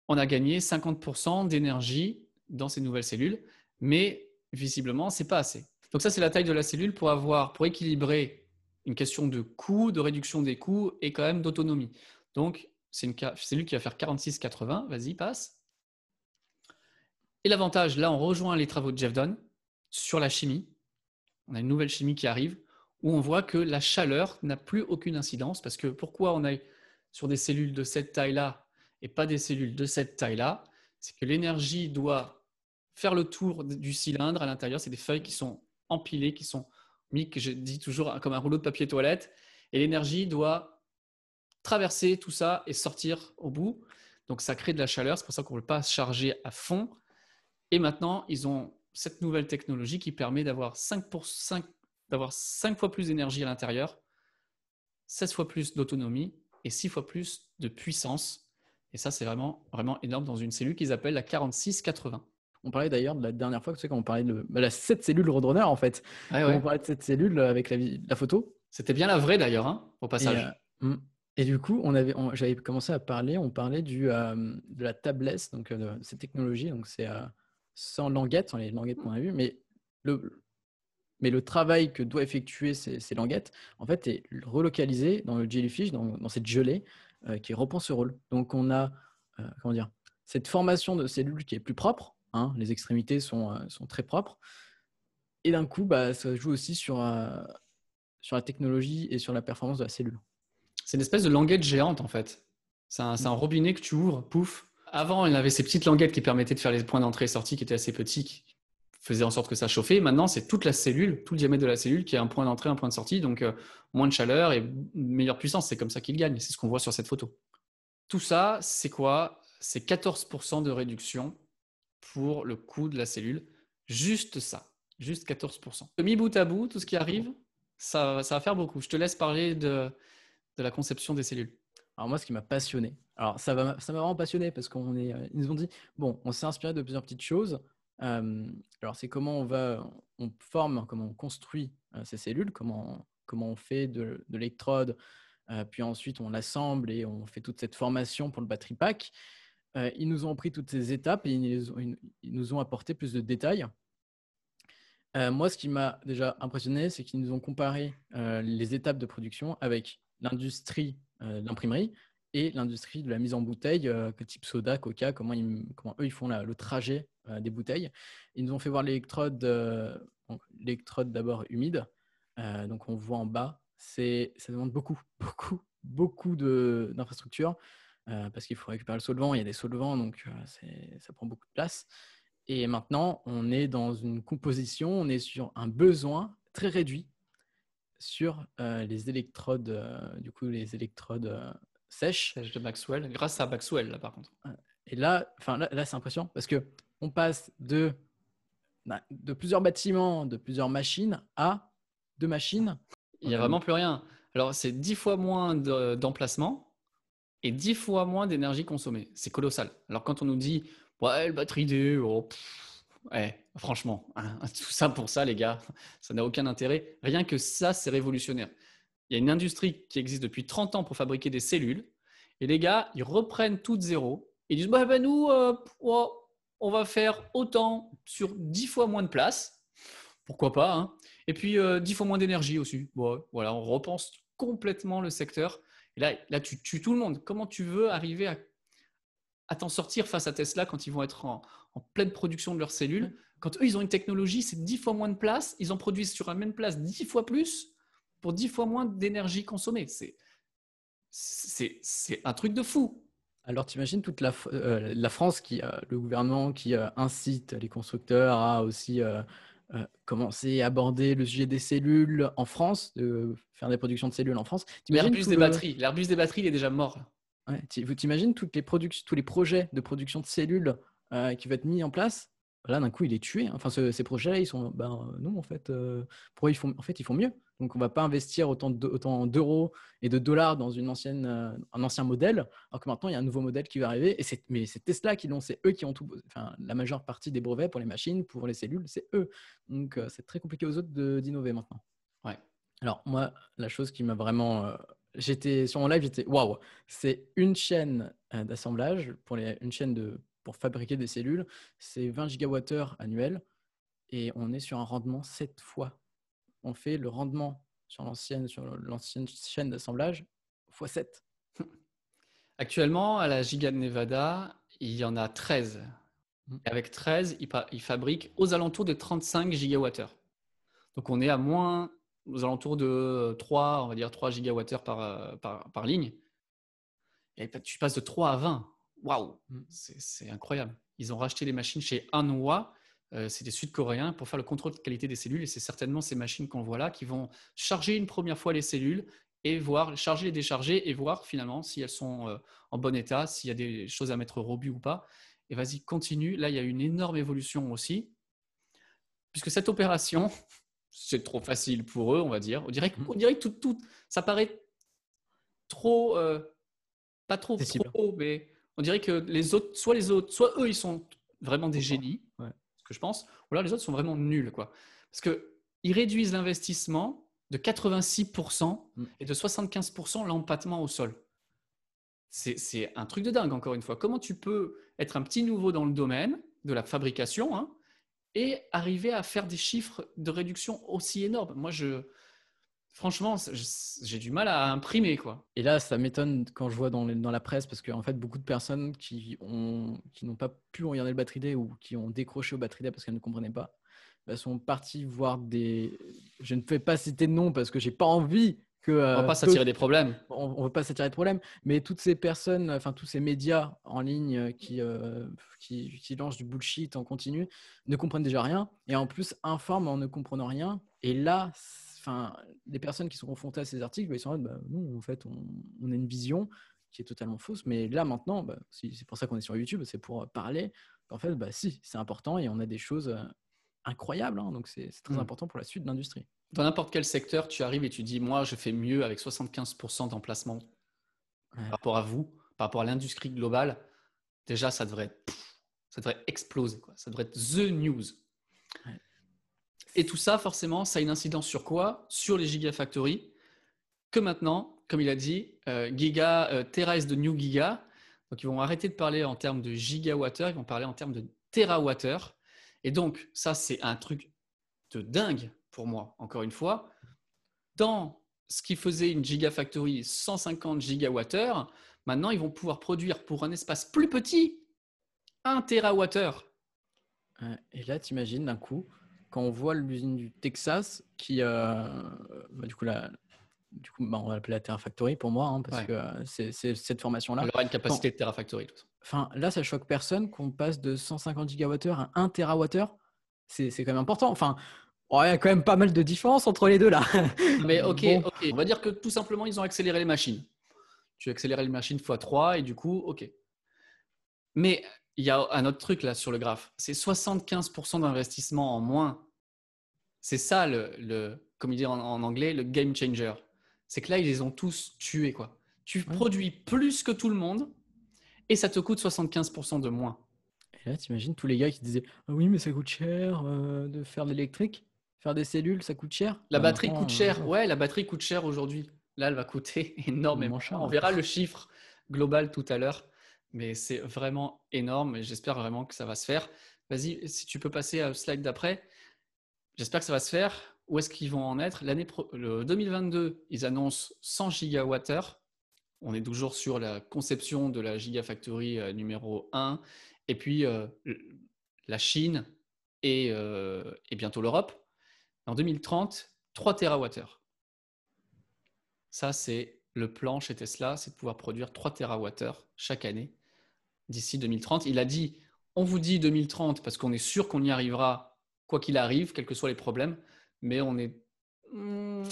On a gagné 50% d'énergie dans ces nouvelles cellules, mais visiblement, ce n'est pas assez. Donc ça, c'est la taille de la cellule pour avoir, pour équilibrer une question de coût, de réduction des coûts et quand même d'autonomie. Donc, c'est une cellule qui va faire 46,80. Vas-y, passe. Et l'avantage, là, on rejoint les travaux de Jeff Dunn sur la chimie. On a une nouvelle chimie qui arrive où on voit que la chaleur n'a plus aucune incidence. Parce que pourquoi on est sur des cellules de cette taille-là et pas des cellules de cette taille-là? C'est que l'énergie doit faire le tour du cylindre à l'intérieur. C'est des feuilles qui sont empilées, qui sont mis, que je dis toujours comme un rouleau de papier toilette. Et l'énergie doit traverser tout ça et sortir au bout. Donc ça crée de la chaleur. C'est pour ça qu'on ne peut pas charger à fond. Et maintenant, ils ont cette nouvelle technologie qui permet d'avoir 5 pour 5 d'avoir 5 fois plus d'énergie à l'intérieur, 16 fois plus d'autonomie et 6 fois plus de puissance. Et ça, c'est vraiment, vraiment énorme dans une cellule qu'ils appellent la 4680. On parlait d'ailleurs de la dernière fois, tu sais, quand on parlait de la, cette cellule Roadrunner, en fait. On parlait de cette cellule avec la, la photo. C'était bien la vraie d'ailleurs, hein, au passage. Euh, hmm. Et, du coup, on avait, j'avais commencé à parler, on parlait du, euh, de la tabless, donc euh, de cette technologie. Donc c'est sans languettes, sans les languettes qu'on a vues, mais le, mais le travail que doit effectuer ces, languettes, en fait, est relocalisé dans le jellyfish, dans, cette gelée, euh, qui reprend ce rôle. Donc, on a, euh, comment dire, cette formation de cellules qui est plus propre. Hein, les extrémités sont, euh, sont, très propres. Et d'un coup, bah, ça joue aussi sur, sur la technologie et sur la performance de la cellule. C'est une espèce de languette géante, en fait. C'est un, un, robinet que tu ouvres, pouf. Avant, il y avait ces petites languettes qui permettaient de faire les points d'entrée et sortie qui étaient assez petits, faisait en sorte que ça chauffait. Maintenant, c'est toute la cellule, tout le diamètre de la cellule qui a un point d'entrée, un point de sortie, donc euh, moins de chaleur et meilleure puissance. C'est comme ça qu'il gagne. C'est ce qu'on voit sur cette photo. Tout ça, c'est quoi? C'est 14% de réduction pour le coût de la cellule. Juste ça, juste 14%. Mis bout à bout, tout ce qui arrive, ça, ça va faire beaucoup. Je te laisse parler de, la conception des cellules. Alors moi, ce qui m'a passionné, alors ça m'a ça vraiment passionné parce qu'on est, ils nous ont dit, bon, on s'est inspiré de plusieurs petites choses alors, c'est comment on va, on forme, comment on construit ces cellules, comment, comment on fait de, l'électrode, puis ensuite on l'assemble et on fait toute cette formation pour le battery pack. ils nous ont pris toutes ces étapes et ils nous, ont, apporté plus de détails. Euh, moi, ce qui m'a déjà impressionné, c'est qu'ils nous ont comparé euh, les étapes de production avec l'industrie euh, de l'imprimerie et l'industrie de la mise en bouteille, type soda, coca, comment, comment eux ils font le trajet des bouteilles. Ils nous ont fait voir l'électrode, l'électrode d'abord humide. donc on voit en bas, c'est, ça demande beaucoup, beaucoup, beaucoup d'infrastructures parce qu'il faut récupérer le solvant. Il y a des solvants, donc ça prend beaucoup de place. Et maintenant, on est dans une composition, on est sur un besoin très réduit sur euh, les électrodes, euh, du coup, les électrodes sèches. de Maxwell, grâce à Maxwell, là, par contre. Et là, enfin, là, c'est impressionnant parce que on passe de, bah, de plusieurs bâtiments, de plusieurs machines à deux machines. Il n'y a vraiment plus rien. Alors, c'est dix fois moins d'emplacement et dix fois moins d'énergie consommée. C'est colossal. Alors, quand on nous dit Ouais, le batterie D, oh, franchement, hein, tout ça pour ça, les gars, ça n'a aucun intérêt. Rien que ça, c'est révolutionnaire. Il y a une industrie qui existe depuis 30 ans pour fabriquer des cellules. Et les gars, ils reprennent tout de zéro. Ils disent bah, ben nous, euh, oh, on va faire autant sur 10 fois moins de place. Pourquoi pas hein. Et puis 10 euh, fois moins d'énergie aussi. Bon, voilà, on repense complètement le secteur. Et là, là, tu tues tout le monde. Comment tu veux arriver à à t'en sortir face à Tesla quand ils vont être en, pleine production de leurs cellules? Quand eux, ils ont une technologie, c'est dix fois moins de place, ils en produisent sur la même place dix fois plus pour dix fois moins d'énergie consommée. C'est, c'est, un truc de fou. Alors, tu imagines toute la, euh, la, France, qui, le gouvernement qui euh, incite les constructeurs à aussi euh, commencer à aborder le sujet des cellules en France, de faire des productions de cellules en France. L'Airbus des batteries, l'Airbus des batteries, il est déjà mort. Ouais, vous t'imagines toutes les tous les projets de production de cellules euh, qui vont être mis en place? Là, d'un coup, il est tué. Enfin, ces projets-là, ils sont, ben, non, en fait, euh, pour ils font, en fait, ils font mieux? Donc, on va pas investir autant, d'euros et de dollars dans une ancienne, euh, un ancien modèle, alors que maintenant, il y a un nouveau modèle qui va arriver. Et mais c'est Tesla qui l'ont, c'est eux qui ont tout, enfin, la majeure partie des brevets pour les machines, pour les cellules, c'est eux. Donc, c'est très compliqué aux autres d'innover maintenant. Ouais. Alors, moi, la chose qui m'a vraiment j'étais sur mon live, j'étais waouh, c'est une chaîne euh, d'assemblage pour les, une chaîne de pour fabriquer des cellules, c'est 20 gigawattheures annuels et on est sur un rendement 7 fois. On fait le rendement sur l'ancienne chaîne d'assemblage x 7. Actuellement, à la Giga de Nevada, il y en a 13. Mmh. Et avec 13, ils, fabriquent aux alentours de 35 gigawattheures. Donc on est à moins aux alentours de 3, on va dire 3 gigawattheures par, euh, par, par ligne. Et tu passes de 3 à 20. Waouh, mm. c'est incroyable. Ils ont racheté les machines chez Anhua, euh, c'est des Sud-Coréens, pour faire le contrôle de qualité des cellules. Et c'est certainement ces machines qu'on voit là qui vont charger une première fois les cellules et voir, charger et décharger et voir finalement si elles sont euh, en bon état, s'il y a des choses à mettre au rebut ou pas. Et vas-y, continue. Là, il y a une énorme évolution aussi. Puisque cette opération, c'est trop facile pour eux, on va dire. On dirait, que, on dirait que tout, tout, ça paraît trop, euh, pas trop, trop, mais on dirait que les autres, soit les autres, soit eux, ils sont vraiment des génies, que je pense, ou alors les autres sont vraiment nuls, quoi. Parce que ils réduisent l'investissement de 86% mm. et de 75% l'empattement au sol. C'est un truc de dingue, encore une fois. Comment tu peux être un petit nouveau dans le domaine de la fabrication, hein, et arriver à faire des chiffres de réduction aussi énormes? Moi, je, franchement, j'ai du mal à imprimer. Quoi. Et là, ça m'étonne quand je vois dans, dans la presse, parce qu'en fait, beaucoup de personnes qui n'ont qui pas pu regarder le battery day ou qui ont décroché au battery day parce qu'elles ne comprenaient pas, bah, sont parties voir des... Je ne fais pas citer de nom parce que j'ai pas envie on ne va pas s'attirer des problèmes. On ne veut pas s'attirer de problèmes, mais toutes ces personnes, enfin tous ces médias en ligne qui, euh, qui, qui, lancent du bullshit en continu ne comprennent déjà rien et en plus informent en ne comprenant rien. Et là, enfin, les personnes qui sont confrontées à ces articles, bah, ils sont en bah, non, en fait, on, a une vision qui est totalement fausse. Mais là, maintenant, bah, c'est pour ça qu'on est sur YouTube, c'est pour parler. En fait, bah, si, c'est important et on a des choses euh, incroyables. Hein, donc, c'est très mmh. important pour la suite de l'industrie dans n'importe quel secteur, tu arrives et tu dis, moi, je fais mieux avec 75% d'emplacement par rapport à vous, par rapport à l'industrie globale. Déjà, ça devrait, ça devrait exploser. Quoi. Ça devrait être the news. Et tout ça, forcément, ça a une incidence sur quoi? Sur les gigafactories. Que maintenant, comme il a dit, euh, giga, euh, the new giga. Donc, ils vont arrêter de parler en termes de gigawattheure, ils vont parler en termes de terawattheure. Et donc, ça, c'est un truc de dingue pour moi, encore une fois. Dans ce qui faisait une Gigafactory 150 gigawattheures, maintenant ils vont pouvoir produire pour un espace plus petit 1 terawattheure. Et là, tu imagines d'un coup, quand on voit l'usine du Texas, qui, euh, bah, du coup, la, du coup bah, on va l'appeler la Terafactory pour moi, hein, parce que euh, c'est cette formation-là. Elle aura une capacité de Terafactory. Enfin, là, ça choque personne qu'on passe de 150 gigawattheures à 1 terawattheure. C'est quand même important. Enfin, il y a quand même pas mal de différence entre les deux là. Mais ok, ok. On va dire que tout simplement, ils ont accéléré les machines. Tu as accéléré les machines x3 et du coup, ok. Mais il y a un autre truc là sur le graphe. C'est 75% d'investissement en moins. C'est ça, le, le, comme il dit en, anglais, le game changer. C'est que là, ils les ont tous tués. Quoi. Tu produis plus que tout le monde et ça te coûte 75% de moins. Et là, tu imagines tous les gars qui disaient ah Oui, mais ça coûte cher euh, de faire de l'électrique. Faire des cellules, ça coûte cher. La bah, batterie coûte cher. Euh, ouais, la batterie coûte cher aujourd'hui. Là, elle va coûter énormément cher. On verra le chiffre global tout à l'heure, mais c'est vraiment énorme et j'espère vraiment que ça va se faire. Vas-y, si tu peux passer au slide d'après. J'espère que ça va se faire. Où est-ce qu'ils vont en être? L'année le 2022, ils annoncent 100 gigawattheures. On est toujours sur la conception de la Gigafactory euh, numéro 1. Et puis, euh, la Chine et, et bientôt l'Europe. En 2030, 3 TWh. Ça, c'est le plan chez Tesla, c'est de pouvoir produire 3 TWh chaque année d'ici 2030. Il a dit, on vous dit 2030 parce qu'on est sûr qu'on y arrivera quoi qu'il arrive, quels que soient les problèmes, mais on est... Hmm,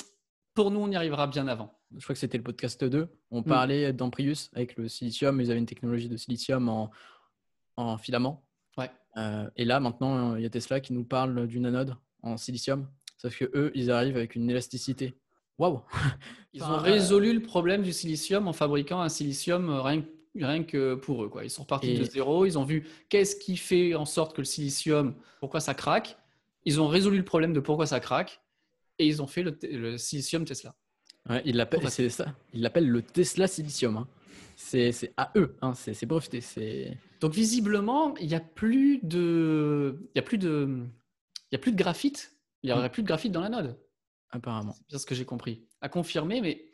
pour nous, on y arrivera bien avant. Je crois que c'était le podcast 2. On hmm. parlait d'Amprius avec le silicium. Ils avaient une technologie de silicium en, en filament. Ouais. Euh, et là, maintenant, il y a Tesla qui nous parle d'une anode en silicium. Sauf que eux, ils arrivent avec une élasticité. Waouh Ils ont résolu le problème du silicium en fabriquant un silicium euh, rien, rien que pour eux. Quoi. Ils sont repartis de zéro. Ils ont vu qu'est-ce qui fait en sorte que le silicium, pourquoi ça craque. Ils ont résolu le problème de pourquoi ça craque. Et ils ont fait le, silicium Tesla. Ouais, ils l'appellent le Tesla silicium. Hein. C'est à eux, hein. c'est breveté. Donc visiblement, il n'y a plus de, il y a plus de, il y a plus de graphite il n'y aurait mm. plus de graphite dans la node. Apparemment. C'est ce que j'ai compris. À confirmer, mais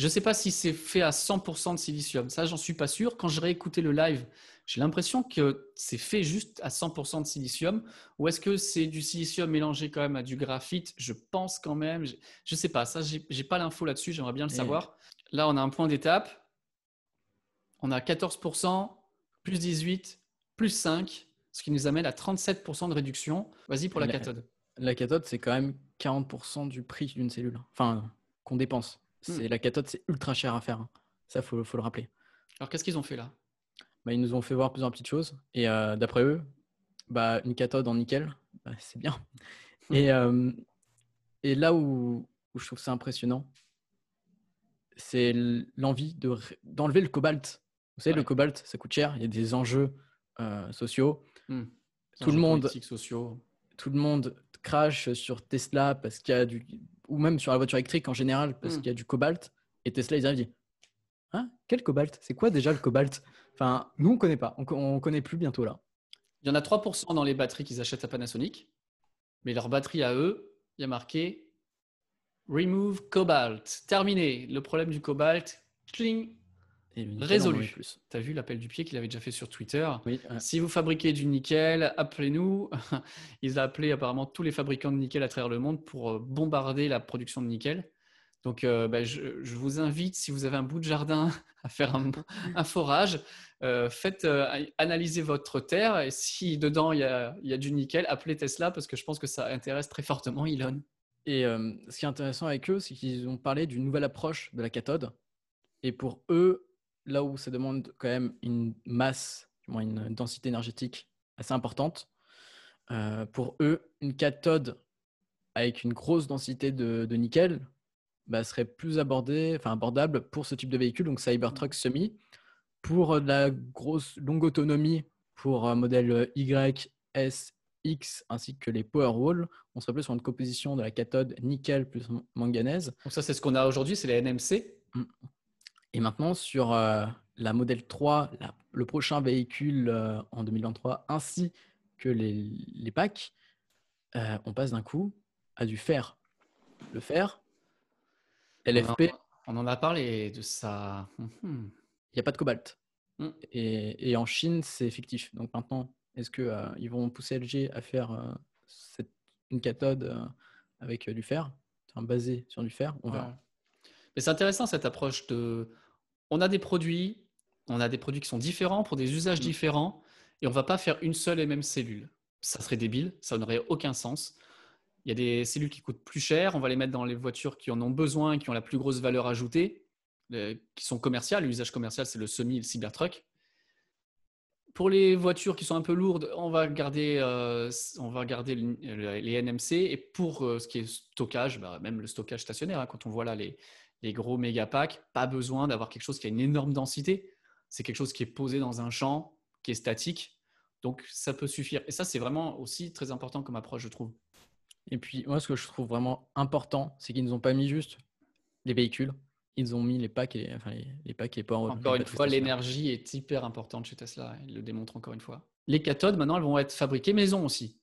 je ne sais pas si c'est fait à 100% de silicium. Ça, j'en suis pas sûr. Quand je réécoutais le live, j'ai l'impression que c'est fait juste à 100% de silicium. Ou est-ce que c'est du silicium mélangé quand même à du graphite? Je pense quand même. Je ne sais pas. Ça, j'ai pas l'info là-dessus. J'aimerais bien le savoir. Là, on a un point d'étape. On a 14%, plus 18%, plus 5, ce qui nous amène à 37% de réduction. Vas-y pour la cathode. La cathode, c'est quand même 40% du prix d'une cellule. Enfin, qu'on dépense. Hmm. C'est La cathode, c'est ultra cher à faire. Hein. Ça, il faut, le rappeler. Alors, qu'est-ce qu'ils ont fait là? Bah, Ils nous ont fait voir plusieurs petites choses. Et euh, d'après eux, bah, une cathode en nickel, bah, c'est bien. Hmm. Et, euh, et là où, je trouve ça impressionnant, c'est l'envie d'enlever le cobalt. Vous savez, le cobalt, ça coûte cher. Il y a des enjeux euh, sociaux. Hmm. Tout le monde, sociaux. tout le monde crash sur Tesla parce qu'il y a du. Ou même sur la voiture électrique en général parce hmm. qu'il y a du cobalt. Et Tesla, ils arrivent dit Hein? Quel cobalt? C'est quoi déjà le cobalt? Enfin, nous, on ne connaît pas. On ne connaît plus bientôt là. Il y en a 3% dans les batteries qu'ils achètent à Panasonic. Mais leur batterie à eux, il y a marqué Remove Cobalt. Terminé. Le problème du cobalt, cling, résolu. Tu as vu l'appel du pied qu'il avait déjà fait sur Twitter oui, Si vous fabriquez du nickel, appelez-nous. Il a appelé apparemment tous les fabricants de nickel à travers le monde pour euh, bombarder la production de nickel. Donc, euh, bah, je, vous invite, si vous avez un bout de jardin, à faire un, forage. Euh, faites analyser votre terre et si dedans il y, a, il y, a, du nickel, appelez Tesla parce que je pense que ça intéresse très fortement Elon. Et ce qui est intéressant avec eux, c'est qu'ils ont parlé d'une nouvelle approche de la cathode. Et pour eux, là où ça demande quand même une masse, une densité énergétique assez importante, euh, pour eux, une cathode avec une grosse densité de, nickel bah, serait plus abordé, enfin abordable pour ce type de véhicule, donc Cybertruck Semi. Pour de la grosse longue autonomie, pour un modèle Y, S, X ainsi que les Powerwall, on serait plus sur une composition de la cathode nickel plus manganèse. Donc ça, c'est ce qu'on a aujourd'hui, c'est les NMC. Mm. Et maintenant, sur euh, la modèle 3, le prochain véhicule euh, en 2023, ainsi que les, les packs, euh, on passe d'un coup à du fer. Le fer, LFP, On en a parlé de ça. Mhm. il n'y a pas de cobalt. Mm. Et, et en Chine, c'est fictif. Donc maintenant, est-ce qu'ils vont pousser LG à faire cette- une cathode avec du fer, enfin, basée sur du fer On verra. Ouais. Mais c'est intéressant cette approche de. On a des produits, on a des produits qui sont différents pour des usages Mm. différents, et on va pas faire une seule et même cellule. Ça serait débile, ça n'aurait aucun sens. Il y a des cellules qui coûtent plus cher, on va les mettre dans les voitures qui en ont besoin, qui ont la plus grosse valeur ajoutée, euh, qui sont commerciales. L'usage commercial, c'est le semi le Cybertruck. Pour les voitures qui sont un peu lourdes, on va garder, euh, on va garder les NMC. Et pour euh, ce qui est stockage, bah, même le stockage stationnaire, hein, quand on voit là les, les gros méga packs, pas besoin d'avoir quelque chose qui a une énorme densité. C'est quelque chose qui est posé dans un champ, qui est statique. Donc ça peut suffire. Et ça, c'est vraiment aussi très important comme approche, je trouve. Et puis, moi, ce que je trouve vraiment important, c'est qu'ils ne ont pas mis juste les véhicules, ils ont mis les packs et, enfin, les, les packs et ports. Encore une fois, l'énergie est hyper importante chez Tesla. Il le démontre encore une fois. Les cathodes, maintenant, elles vont être fabriquées maison aussi.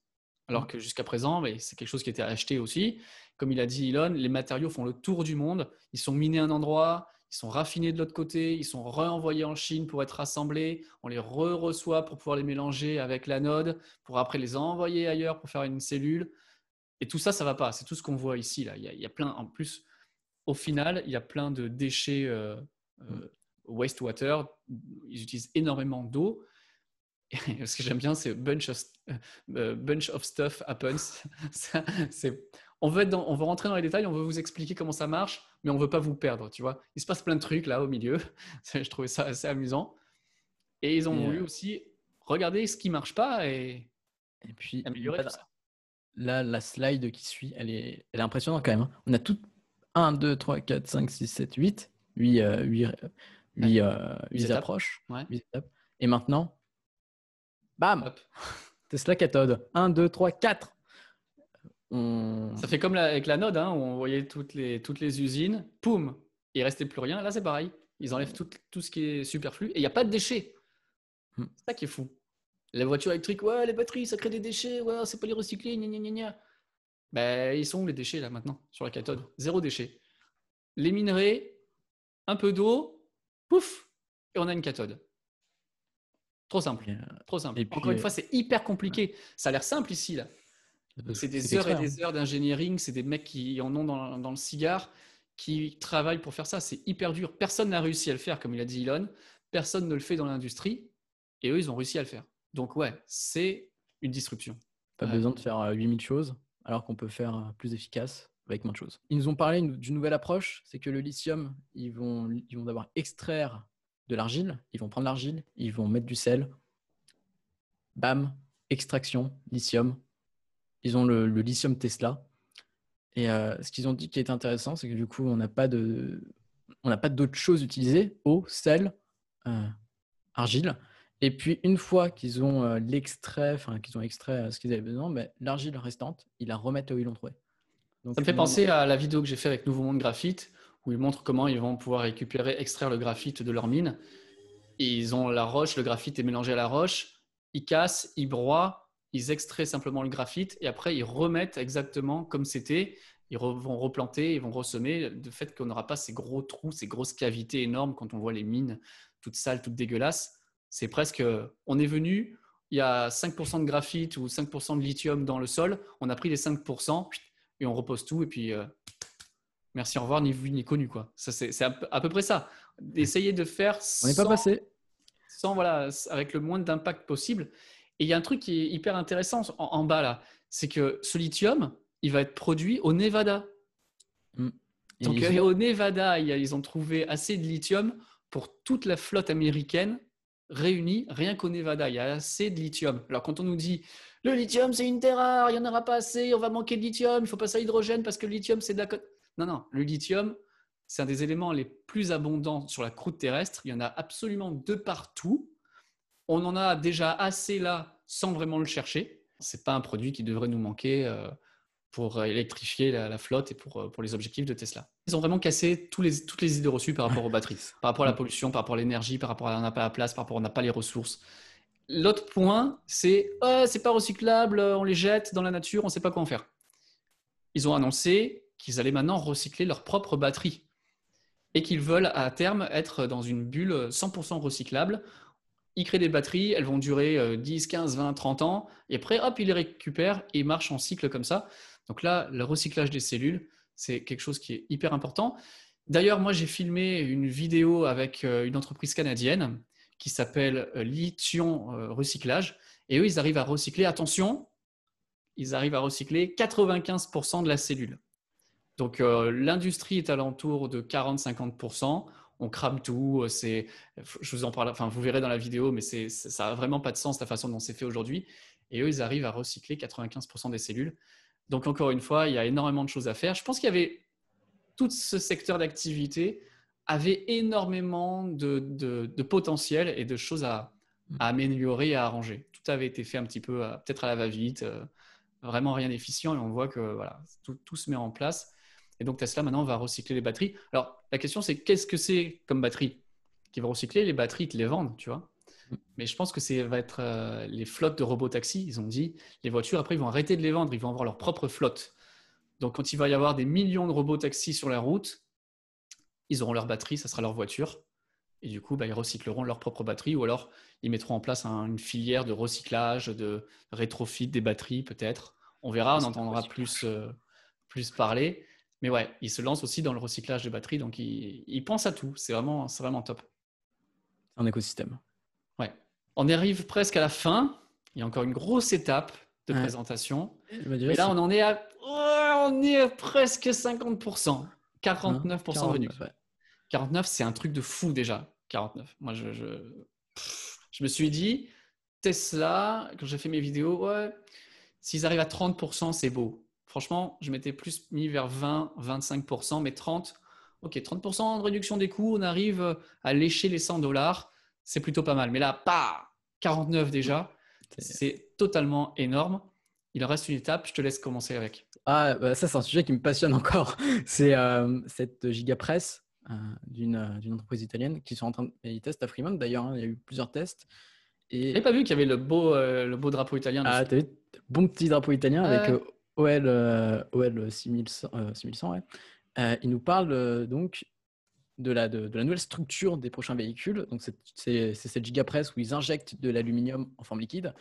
Alors Mm. que jusqu'à présent, c'est quelque chose qui était acheté aussi. Comme il a dit Elon, les matériaux font le tour du monde. Ils sont minés à un endroit, ils sont raffinés de l'autre côté, ils sont renvoyés en Chine pour être rassemblés. On les re-reçoit pour pouvoir les mélanger avec l'anode, pour après les envoyer ailleurs pour faire une cellule. Et tout ça, ça va pas. C'est tout ce qu'on voit ici. Là. Il, y a, il y a plein, en plus, au final, il y a plein de déchets euh, euh, wastewater. Ils utilisent énormément d'eau. Ce que j'aime bien, c'est bunch of, euh, bunch of stuff happens. Ça, on, veut être dans- on veut rentrer dans les détails, on veut vous expliquer comment ça marche, mais on veut pas vous perdre, tu vois. Il se passe plein de trucs là au milieu. Je trouvais ça assez amusant. Et ils ont voulu euh, aussi regarder ce qui marche pas et Et puis, améliorer là, tout ça. là, la slide qui suit, elle est, elle est impressionnante quand même. hein. On a tout 1, 2, 3, 4, 5, 6, 7, 8. 8, euh, 8, Ouais. huit, euh, Huit huit étapes. approches. Ouais. huit étapes. Et maintenant, bam, Hop. Tesla cathode. 1, 2, 3, 4. On... Ça fait comme la- avec la node, hein, où on voyait toutes les, toutes les usines, poum, il restait plus rien. Là, c'est pareil. Ils enlèvent tout, tout ce qui est superflu et il n'y a pas de déchets. Hmm. C'est ça qui est fou. Les voitures électriques, ouais, les batteries, ça crée des déchets, ouais, c'est pas les recycler, gna gna gna gna. Ben, ils sont où les déchets là maintenant sur la cathode? Zéro déchet. Les minerais, un peu d'eau, pouf, et on a une cathode. Trop simple, euh, trop simple. et puis, Encore une euh, fois, c'est hyper compliqué. Ça a l'air simple ici là. C'est des heures et des heures d'ingénierie, c'est des mecs qui en ont dans, dans le cigare, qui travaillent pour faire ça. C'est hyper dur. Personne n'a réussi à le faire, comme il a dit Elon. Personne ne le fait dans l'industrie. Et eux, ils ont réussi à le faire. Donc ouais, c'est une disruption. Pas Ouais. besoin de faire euh, 8000 choses, alors qu'on peut faire euh, plus efficace avec moins de choses. Ils nous ont parlé d'une nouvelle approche, c'est que le lithium, ils vont, ils vont d'abord extraire de l'argile, ils vont prendre l'argile, ils vont mettre du sel, bam, extraction, lithium. Ils ont le, le lithium Tesla. Et euh, ce qu'ils ont dit qui est intéressant, c'est que du coup, on n'a pas de, on n'a pas d'autres choses utilisées, eau, sel, euh, argile. Et puis, une fois qu'ils ont euh, l'extrait, enfin, qu'ils ont extrait ce qu'ils avaient besoin, ben, l'argile restante, ils la remettent là où ils l'ont trouvé. Donc, Ça me fait penser à la vidéo que j'ai fait avec Nouveau Monde Graphite, où ils montrent comment ils vont pouvoir récupérer, extraire le graphite de leur mine. Ils ont la roche, le graphite est mélangé à la roche, ils cassent, ils broient, ils extraient simplement le graphite et après ils remettent exactement comme c'était. Ils vont replanter, ils vont ressemer, de fait qu'on n'aura pas ces gros trous, ces grosses cavités énormes quand on voit les mines toutes sales, toutes dégueulasses. C'est presque, on est venu, il y a 5% de graphite ou 5% de lithium dans le sol, on a pris les 5% et on repose tout et puis euh, merci, au revoir, ni vu ni connu quoi. Ça c'est à, peu- à peu près ça. Essayer de faire on n'est pas passé. sans voilà, avec le moins d'impact possible. Et il y a un truc qui est hyper intéressant en, en bas là, c'est que ce lithium, il va être produit au Nevada. Et Donc ils au Nevada, ils ont trouvé assez de lithium pour toute la flotte américaine réunie, rien qu'au Nevada, il y a assez de lithium. Alors quand on nous dit le lithium c'est une terre rare, il n'y en aura pas assez, on va manquer de lithium, il faut passer à l'hydrogène parce que le lithium c'est de la... Non, non, le lithium c'est un des éléments les plus abondants sur la croûte terrestre, il y en a absolument de partout. On en a déjà assez là sans vraiment le chercher. C'est pas un produit qui devrait nous manquer euh, pour électrifier la, flotte et pour, euh, pour les objectifs de Tesla. Ils ont vraiment cassé tous les, toutes les idées reçues par rapport aux batteries, par rapport à la pollution, par rapport à l'énergie, par rapport à on n'a pas la place, par rapport à on n'a pas les ressources. L'autre point, c'est oh, c'est pas recyclable, on les jette dans la nature, on ne sait pas quoi en faire. Ils ont annoncé qu'ils allaient maintenant recycler leur propre batterie et qu'ils veulent à terme être dans une bulle 100% recyclable. Ils créent des batteries, elles vont durer 10, 15, 20, 30 ans, et après, hop, ils les récupèrent et marchent en cycle comme ça. Donc là, le recyclage des cellules, c'est quelque chose qui est hyper important. D'ailleurs, moi, j'ai filmé une vidéo avec euh, une entreprise canadienne qui s'appelle euh, Lithium euh, Recyclage. Et eux, ils arrivent à recycler, attention, ils arrivent à recycler 95% de la cellule. Donc, l'industrie est alentour de 40-50%. On crame tout. C'est, je vous en parle, enfin, vous verrez dans la vidéo, mais c'est, ça n'a vraiment pas de sens la façon dont c'est fait aujourd'hui. Et eux, ils arrivent à recycler 95% des cellules. Donc, encore une fois, il y a énormément de choses à faire. Je pense qu'il y avait tout ce secteur d'activité avait énormément de, potentiel et de choses à, améliorer et à arranger. Tout avait été fait un petit peu, euh, peut-être à la va-vite, euh, vraiment rien d'efficient et on voit que voilà, tout, se met en place. Et donc Tesla maintenant va recycler les batteries. Alors la question c'est qu'est-ce que c'est comme batterie qui va recycler? Les batteries, ils te les vendent, tu vois. Mais je pense que ça va être euh, les flottes de robots taxis. Ils ont dit, les voitures, après, ils vont arrêter de les vendre. Ils vont avoir leur propre flotte. Donc, quand il va y avoir des millions de robots taxis sur la route, ils auront leur batterie, ça sera leur voiture. Et du coup, bah, ils recycleront leur propre batterie ou alors ils mettront en place une filière de recyclage, de rétrofit des batteries peut-être. On verra, on entendra plus, euh, plus parler. Mais ouais, ils se lancent aussi dans le recyclage de batteries, donc ils, ils pensent à tout. C'est vraiment, vraiment top. Un écosystème. Ouais. On arrive presque à la fin. Il y a encore une grosse étape de présentation. Et là, on en est à, oh, on est presque 50%. 49% de 49, c'est un truc de fou déjà. 49. Moi, je, je, me suis dit, Tesla, quand j'ai fait mes vidéos, ouais, s'ils arrivent à 30%, c'est beau. Franchement, je m'étais plus mis vers 20, 25%, mais 30, ok, 30% de réduction des coûts, on arrive à lécher les 100 dollars c'est plutôt pas mal. Mais là, pas 49 déjà, c'est totalement énorme. Il en reste une étape, je te laisse commencer avec. Ah, bah, ça, c'est un sujet qui me passionne encore. C'est euh, cette gigapresse euh, euh, d'une entreprise italienne qui sont en train de. Ils testent à Fremont d'ailleurs, hein, il y a eu plusieurs tests. Et... n'avais pas vu qu'il y avait le beau, le beau drapeau italien. Ah, tu as vu? Bon petit drapeau italien avec OL, OL 6100. 6100 ouais. il nous parle donc de la, de, la, nouvelle structure des prochains véhicules. Donc, c'est cette gigapresse où ils injectent de l'aluminium en forme liquide.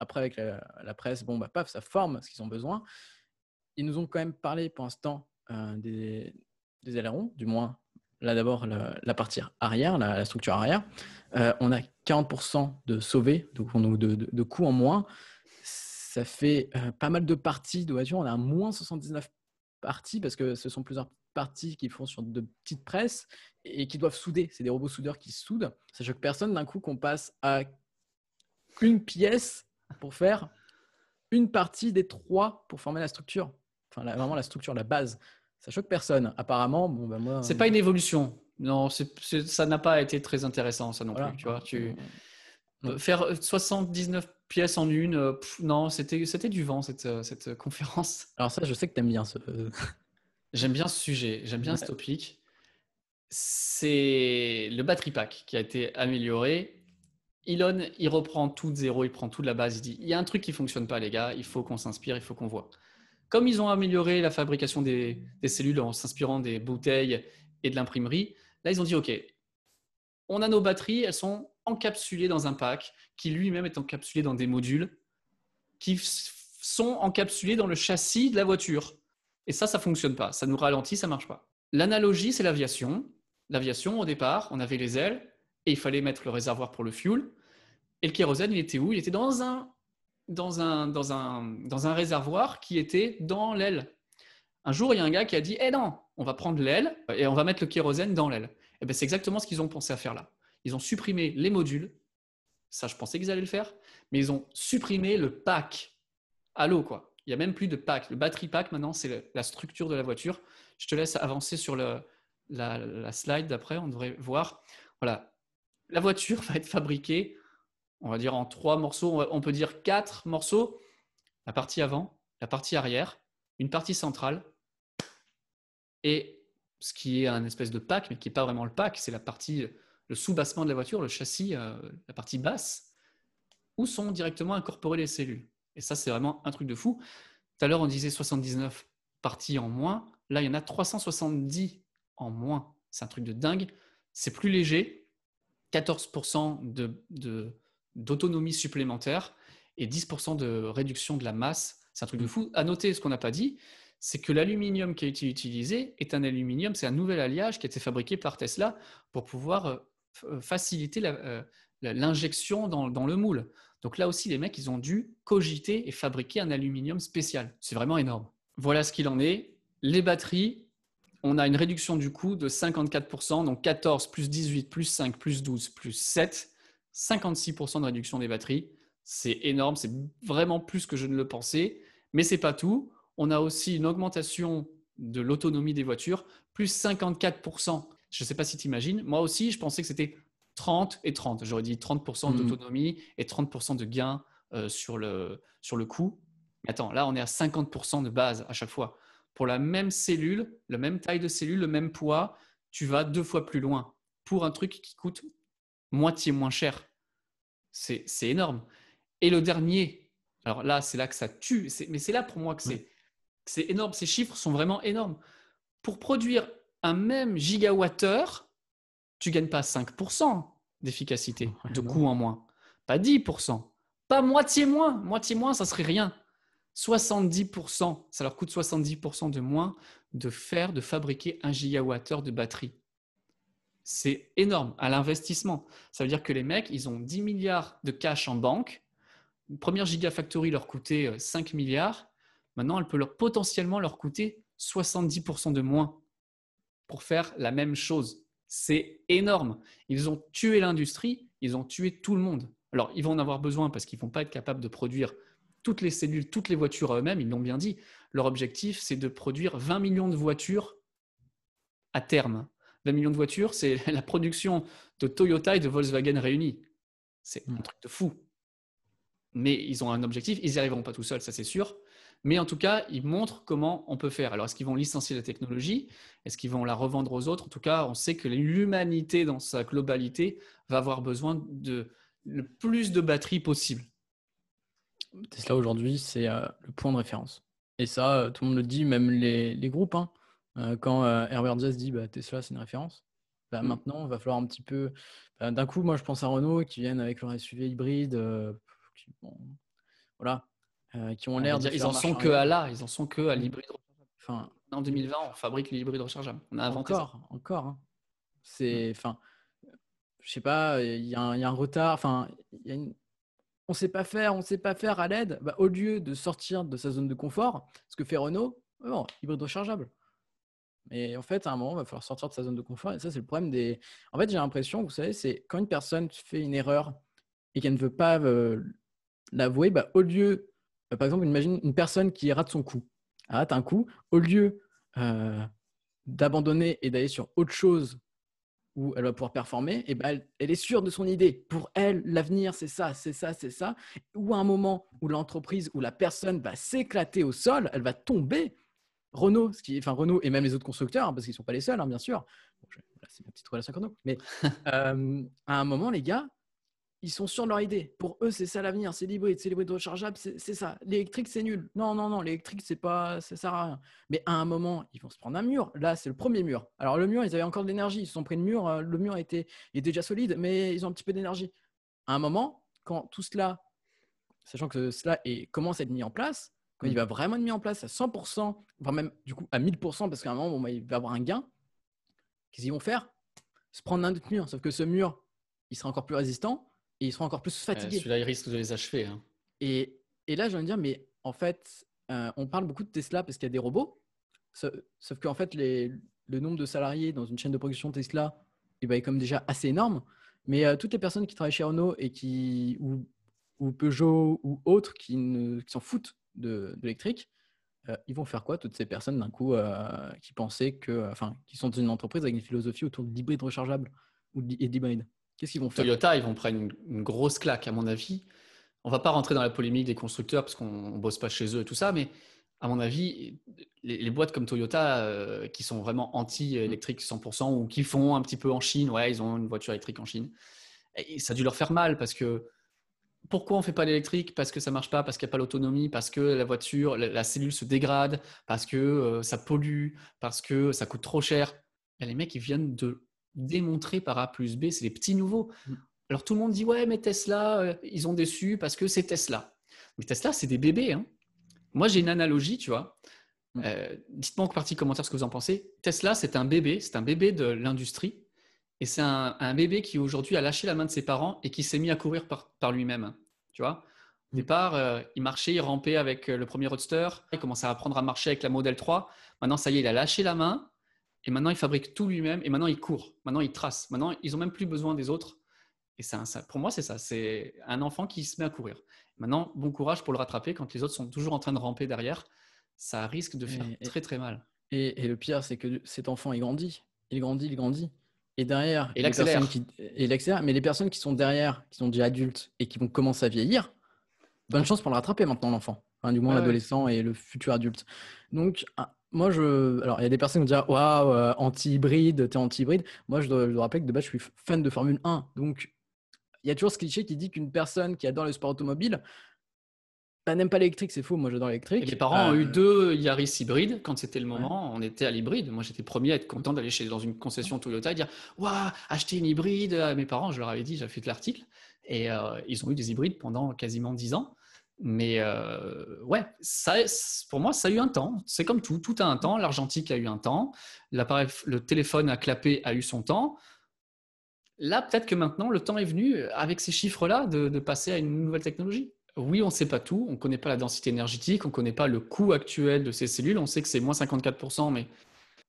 Après, avec la, presse, bon, bah, paf, ça forme ce qu'ils ont besoin. Ils nous ont quand même parlé pour l'instant euh, des, des, ailerons, du moins, là d'abord, la, partie arrière, la, structure arrière. Euh, on a 40% de sauvés, donc on a de, de, coûts en moins. Ça fait euh, pas mal de parties voiture. On a un moins 79 parties parce que ce sont plusieurs parties qui font sur de petites presses et qui doivent souder. C'est des robots soudeurs qui soudent. Ça choque personne d'un coup qu'on passe à une pièce pour faire une partie des trois pour former la structure. Enfin, vraiment la structure, la base. Ça choque personne. Apparemment, bon, ben moi. C'est pas une évolution. Non, ça n'a pas été très intéressant, ça non plus. Tu vois, tu... Faire 79 pièces en une, euh, non, c'était du vent cette, euh, cette conférence. Alors, ça, je sais que tu aimes bien ce. J'aime bien ce sujet, j'aime bien ce topic. C'est le battery pack qui a été amélioré. Elon, il reprend tout de zéro, il prend tout de la base. Il dit il y a un truc qui ne fonctionne pas, les gars, il faut qu'on s'inspire, il faut qu'on voit. Comme ils ont amélioré la fabrication des, cellules en s'inspirant des bouteilles et de l'imprimerie, là, ils ont dit ok, on a nos batteries, elles sont encapsulées dans un pack qui lui-même est encapsulé dans des modules qui sont encapsulés dans le châssis de la voiture. Et ça, ça fonctionne pas. Ça nous ralentit, ça marche pas. L'analogie, c'est l'aviation. L'aviation, au départ, on avait les ailes et il fallait mettre le réservoir pour le fuel. Et le kérosène, il était où? Il était dans un, dans, un, dans, un, dans un réservoir qui était dans l'aile. Un jour, il y a un gars qui a dit Eh non, on va prendre l'aile et on va mettre le kérosène dans l'aile. Et eh ben, c'est exactement ce qu'ils ont pensé à faire là. Ils ont supprimé les modules. Ça, je pensais qu'ils allaient le faire. Mais ils ont supprimé le pack l'eau, quoi. Il n'y a même plus de pack. Le battery pack, maintenant, c'est la structure de la voiture. Je te laisse avancer sur la, slide d'après. On devrait voir. Voilà. La voiture va être fabriquée, on va dire en trois morceaux. On peut dire quatre morceaux. La partie avant, la partie arrière, une partie centrale et ce qui est un espèce de pack, mais qui n'est pas vraiment le pack, c'est la partie, le sous-bassement de la voiture, le châssis, euh, la partie basse. où sont directement incorporées les cellules. Et ça, c'est vraiment un truc de fou. Tout à l'heure, on disait 79 parties en moins. Là, il y en a 370 en moins. C'est un truc de dingue. C'est plus léger. 14% d'autonomie supplémentaire et 10% de réduction de la masse. C'est un truc de fou. À noter, ce qu'on n'a pas dit, c'est que l'aluminium qui a été utilisé est un aluminium, c'est un nouvel alliage qui a été fabriqué par Tesla pour pouvoir euh, faciliter euh, l'injection dans, dans, le moule. Donc là aussi, les mecs, ils ont dû cogiter et fabriquer un aluminium spécial. C'est vraiment énorme. Voilà ce qu'il en est. Les batteries, on a une réduction du coût de 54%, donc 14 plus 18 plus 5 plus 12 plus 7, 56% de réduction des batteries. C'est énorme, c'est vraiment plus que je ne le pensais. Mais c'est pas tout. On a aussi une augmentation de l'autonomie des voitures, plus 54%. Je ne sais pas si tu imagines. Moi aussi, je pensais que c'était 30 et 30. J'aurais dit 30% mmh. d'autonomie et 30% de gain euh, sur, le, sur le coût. Mais attends, là, on est à 50% de base à chaque fois. Pour la même cellule, la même taille de cellule, le même poids, tu vas deux fois plus loin pour un truc qui coûte moitié moins cher. C'est énorme. Et le dernier, alors là, c'est là que ça tue, mais c'est là pour moi que c'est énorme. Ces chiffres sont vraiment énormes. Pour produire un même gigawattheure, tu gagnes pas 5% d'efficacité, de coût en moins, pas 10%, pas moitié moins. Moitié moins, ça serait rien. 70%, ça leur coûte 70% de moins de faire, de fabriquer un gigawattheure de batterie. C'est énorme à l'investissement. Ça veut dire que les mecs, ils ont 10 milliards de cash en banque. Une première gigafactory leur coûtait 5 euh, milliards. Maintenant, elle peut leur, potentiellement leur coûter 70% de moins pour faire la même chose. C'est énorme. Ils ont tué l'industrie, ils ont tué tout le monde. Alors, ils vont en avoir besoin parce qu'ils ne vont pas être capables de produire toutes les cellules, toutes les voitures à eux-mêmes, ils l'ont bien dit. Leur objectif, c'est de produire 20 millions de voitures à terme. 20 millions de voitures, c'est la production de Toyota et de Volkswagen réunis. C'est un truc de fou. Mais ils ont un objectif, ils n'y arriveront pas tout seuls, ça c'est sûr. Mais en tout cas, ils montrent comment on peut faire. Alors, est-ce qu'ils vont licencier la technologie? Est-ce qu'ils vont la revendre aux autres? En tout cas, on sait que l'humanité dans sa globalité va avoir besoin de le plus de batteries possible. Tesla aujourd'hui, c'est euh, le point de référence. Et ça, euh, tout le monde le dit, même les, groupes. Hein. Euh, quand Herbert Diess dit bah, Tesla, c'est une référence, bah, mm. maintenant, il va falloir un petit peu. Bah, d'un coup, moi, je pense à Renault qui viennent avec leur SUV hybride. Qui, voilà, qui ont l'air Ils en sont que à là, ils en sont que à mm. l'hybride. Enfin, en 2020, on fabrique l'hybride rechargeable. On a inventé encore, ça. Encore, hein. C'est, mm. enfin, je sais pas, il y, a un retard. Enfin, il y a une, on ne sait pas faire, on ne sait pas faire à l'aide, bah, au lieu de sortir de sa zone de confort, ce que fait Renault, bon, hybride rechargeable. Mais en fait, à un moment, il va falloir sortir de sa zone de confort. Et ça, c'est le problème des. En fait, j'ai l'impression, vous savez, c'est quand une personne fait une erreur et qu'elle ne veut pas euh, l'avouer, bah, au lieu, euh, par exemple, imagine une personne qui rate son coup, rate un coup, au lieu euh, d'abandonner et d'aller sur autre chose où elle va pouvoir performer, et ben elle, est sûre de son idée. Pour elle, l'avenir, c'est ça, c'est ça, c'est ça. Ou à un moment où l'entreprise, où la personne va s'éclater au sol, elle va tomber. Renault, ce qui, enfin Renault et même les autres constructeurs, hein, parce qu'ils ne sont pas les seuls, hein, bien sûr. c'est ma petite relation avec Renault. Mais euh, à un moment, les gars, ils sont sur leur idée. Pour eux, c'est ça l'avenir, c'est l'hybride, c'est l'hybride rechargeable, c'est ça. L'électrique, c'est nul. Non, non, non, l'électrique, c'est pas, ça sert à rien. Mais à un moment, ils vont se prendre un mur. Là, c'est le premier mur. Alors le mur, ils avaient encore de l'énergie. Ils se sont pris le mur. Euh, le mur était, était déjà solide, mais ils ont un petit peu d'énergie. À un moment, quand tout cela, sachant que cela est, commence à être mis en place, quand il mm. va vraiment être mis en place à 100%, voire même du coup à 1000%, parce qu'à un moment, il va avoir un gain, qu'est-ce qu'ils vont faire? Se prendre un autre mur. Sauf que ce mur, il sera encore plus résistant et ils seront encore plus fatigués. Celui-là, il risque de les achever. Hein. Et, et, là, j'ai envie de dire, mais en fait, euh, on parle beaucoup de Tesla parce qu'il y a des robots, sauf, qu'en fait, les, le nombre de salariés dans une chaîne de production Tesla eh ben, est comme déjà assez énorme. Mais euh, toutes les personnes qui travaillent chez Renault et qui, ou, ou Peugeot ou autres qui, qui s'en foutent de, l'électrique, euh, ils vont faire quoi toutes ces personnes d'un coup qui pensaient que, enfin, qui sont dans une entreprise avec une philosophie autour de l'hybride rechargeable ou d'hybride Qu'est-ce qu'ils vont faire? Toyota, ils vont prendre une, grosse claque, à mon avis. On va pas rentrer dans la polémique des constructeurs parce qu'on bosse pas chez eux et tout ça, mais à mon avis, les, boîtes comme Toyota euh, qui sont vraiment anti-électriques 100% ou qui font un petit peu en Chine, ouais, ils ont une voiture électrique en Chine, ça a dû leur faire mal parce que pourquoi on ne fait pas l'électrique? Parce que ça ne marche pas, parce qu'il n'y a pas l'autonomie, parce que la voiture, la, cellule se dégrade, parce que euh, ça pollue, parce que ça coûte trop cher. Les mecs qui viennent de démontrer par A plus B, c'est les petits nouveaux. Mm. Alors tout le monde dit ouais, mais Tesla, euh, ils ont déçu parce que c'est Tesla. Mais Tesla, c'est des bébés. Hein. Moi, j'ai une analogie, tu vois. Mm. Euh, dites-moi en partie commentaire ce que vous en pensez. Tesla, c'est un bébé, c'est un bébé de l'industrie. Et c'est un, bébé qui aujourd'hui a lâché la main de ses parents et qui s'est mis à courir par, lui-même. Tu vois Au mm. départ, euh, il marchait, il rampait avec le premier Roadster, il commençait à apprendre à marcher avec la Model 3. Maintenant, ça y est, il a lâché la main et maintenant il fabrique tout lui-même et maintenant il court, maintenant il trace. Maintenant, ils n'ont même plus besoin des autres. Et ça, pour moi, c'est ça. C'est un enfant qui se met à courir. Maintenant, bon courage pour le rattraper quand les autres sont toujours en train de ramper derrière. Ça risque de faire très très mal. Et, le pire, c'est que cet enfant, il grandit. Il grandit, il grandit. Et derrière, et il accélère. Mais les personnes qui sont derrière, qui sont déjà adultes et qui vont commencer à vieillir, bonne chance pour le rattraper maintenant, l'enfant. Enfin, du moins, l'adolescent et le futur adulte. Donc, moi, je. Alors, il y a des personnes qui vont dire Waouh, euh, anti-hybride, t'es anti-hybride. Moi, je dois, je dois, rappeler que de base, je suis fan de Formule 1. Donc, il y a toujours ce cliché qui dit qu'une personne qui adore le sport automobile bah, n'aime pas l'électrique, c'est faux. Moi, j'adore l'électrique. mes parents ont eu euh, deux Yaris hybrides quand c'était le moment. On était à l'hybride. Moi, j'étais premier à être content d'aller chez dans une concession Toyota et dire Waouh, acheter une hybride. À mes parents, je leur avais dit, j'ai fait l'article. Et euh, ils ont eu des hybrides pendant quasiment dix ans. Mais euh, ouais, pour moi, ça a eu un temps. C'est comme tout. Tout a un temps. L'argentique a eu un temps. L'appareil, le téléphone à clapper a eu son temps. Là, peut-être que maintenant, le temps est venu, euh, avec ces chiffres-là, de, passer à une nouvelle technologie. Oui, on ne sait pas tout, on ne connaît pas la densité énergétique, on ne connaît pas le coût actuel de ces cellules, on sait que c'est moins 54%, mais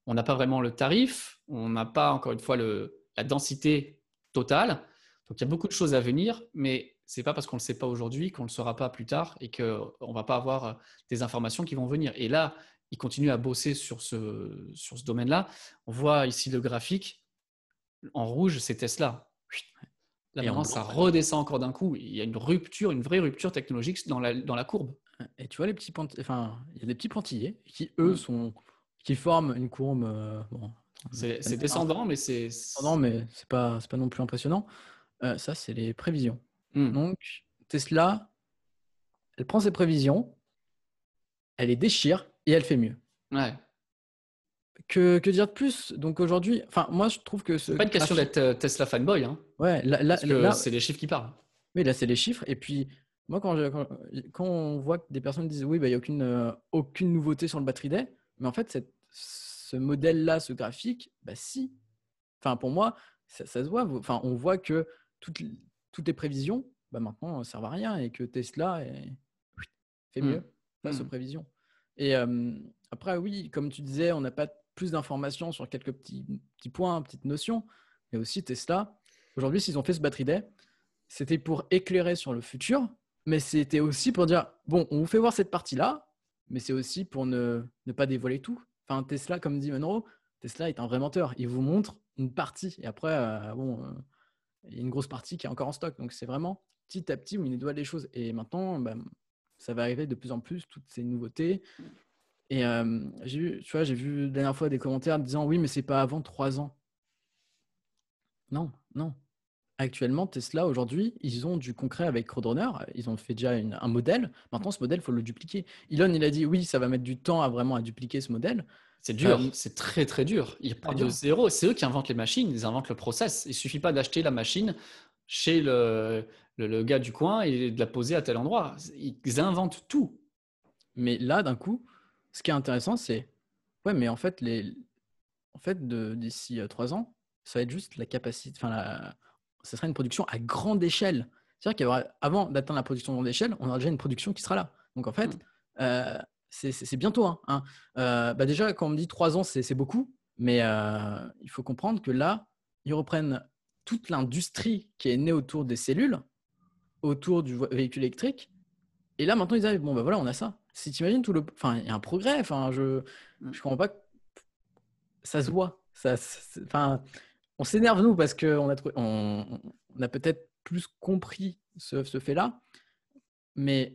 on n'a pas vraiment le tarif, on n'a pas, encore une fois, la densité totale. Donc, il y a beaucoup de choses à venir, mais ce n'est pas parce qu'on ne le sait pas aujourd'hui qu'on ne le saura pas plus tard et qu'on ne va pas avoir euh, des informations qui vont venir. Et là, ils continuent à bosser sur ce, sur ce domaine-là. On voit ici le graphique en rouge, c'est Tesla. Là, maintenant, ça redescend encore d'un coup. Il y a une rupture, une vraie rupture technologique dans la, dans la courbe. Et tu vois, les petits enfin, il y a des petits pointillés qui, eux, mm. sont, qui forment une courbe. Euh, c'est descendant, mais c'est. Descendant, mais c'est pas, pas non plus impressionnant. Euh, ça, c'est les prévisions. Mm. Donc, Tesla, elle prend ses prévisions, elle les déchire et elle fait mieux. Ouais. Que, que, dire de plus? Donc aujourd'hui, enfin moi je trouve que c'est pas une question d'être euh, Tesla fanboy. Hein. Ouais, là, c'est les chiffres qui parlent. Oui, là c'est les chiffres. Et puis moi quand, quand, on voit que des personnes disent oui, bah, il n'y a aucune, euh, aucune nouveauté sur le battery day, mais en fait cette, ce modèle-là, ce graphique, bah si. Enfin pour moi, ça, se voit. Enfin on voit que toutes, toutes les prévisions, bah, maintenant ne servent à rien et que Tesla fait mieux mmh. face aux mmh. prévisions. Et après oui, comme tu disais, on n'a pas plus d'informations sur quelques petits, petits points, petites notions, mais aussi Tesla. Aujourd'hui, s'ils ont fait ce battery day, c'était pour éclairer sur le futur, mais c'était aussi pour dire bon, on vous fait voir cette partie-là, mais c'est aussi pour ne, ne, pas dévoiler tout. Enfin, Tesla, comme dit Monroe, Tesla est un vrai menteur. Il vous montre une partie, et après, euh, bon, euh, il y a une grosse partie qui est encore en stock. Donc, c'est vraiment petit à petit où il dévoile les choses. Et maintenant, bah, ça va arriver de plus en plus, toutes ces nouveautés. Et j'ai vu, tu vois, j'ai vu la dernière fois des commentaires disant oui, mais c'est pas avant trois ans. Non, non. Actuellement, Tesla, aujourd'hui, ils ont du concret avec Roadrunner. Ils ont fait déjà un modèle. Maintenant, ce modèle, il faut le dupliquer. Elon, il a dit oui, ça va mettre du temps à vraiment à dupliquer ce modèle. C'est dur, c'est très très dur. Ils partent de zéro. C'est eux qui inventent les machines, ils inventent le process. Il suffit pas d'acheter la machine chez le, le, le, gars du coin et de la poser à tel endroit. Ils inventent tout. Mais là, d'un coup, ce qui est intéressant, c'est ouais, mais en fait, les, en fait, d'ici euh, trois ans, ça va être juste la capacité, enfin, la... ça sera une production à grande échelle. C'est-à-dire qu'avant d'atteindre la production à grande échelle, on aura déjà une production qui sera là. Donc en fait, mmh. euh, c'est bientôt. Hein, hein. Euh, bah déjà, quand on me dit trois ans, c'est beaucoup, mais il faut comprendre que là, ils reprennent toute l'industrie qui est née autour des cellules, autour du véhicule électrique, et là maintenant ils arrivent, bon ben voilà, on a ça si tu imagines tout le. Enfin, il y a un progrès. Enfin, je ne mm. comprends pas. Ça se voit. Ça, enfin, on s'énerve, nous, parce qu'on a, on, on a peut-être plus compris ce, ce fait-là. Mais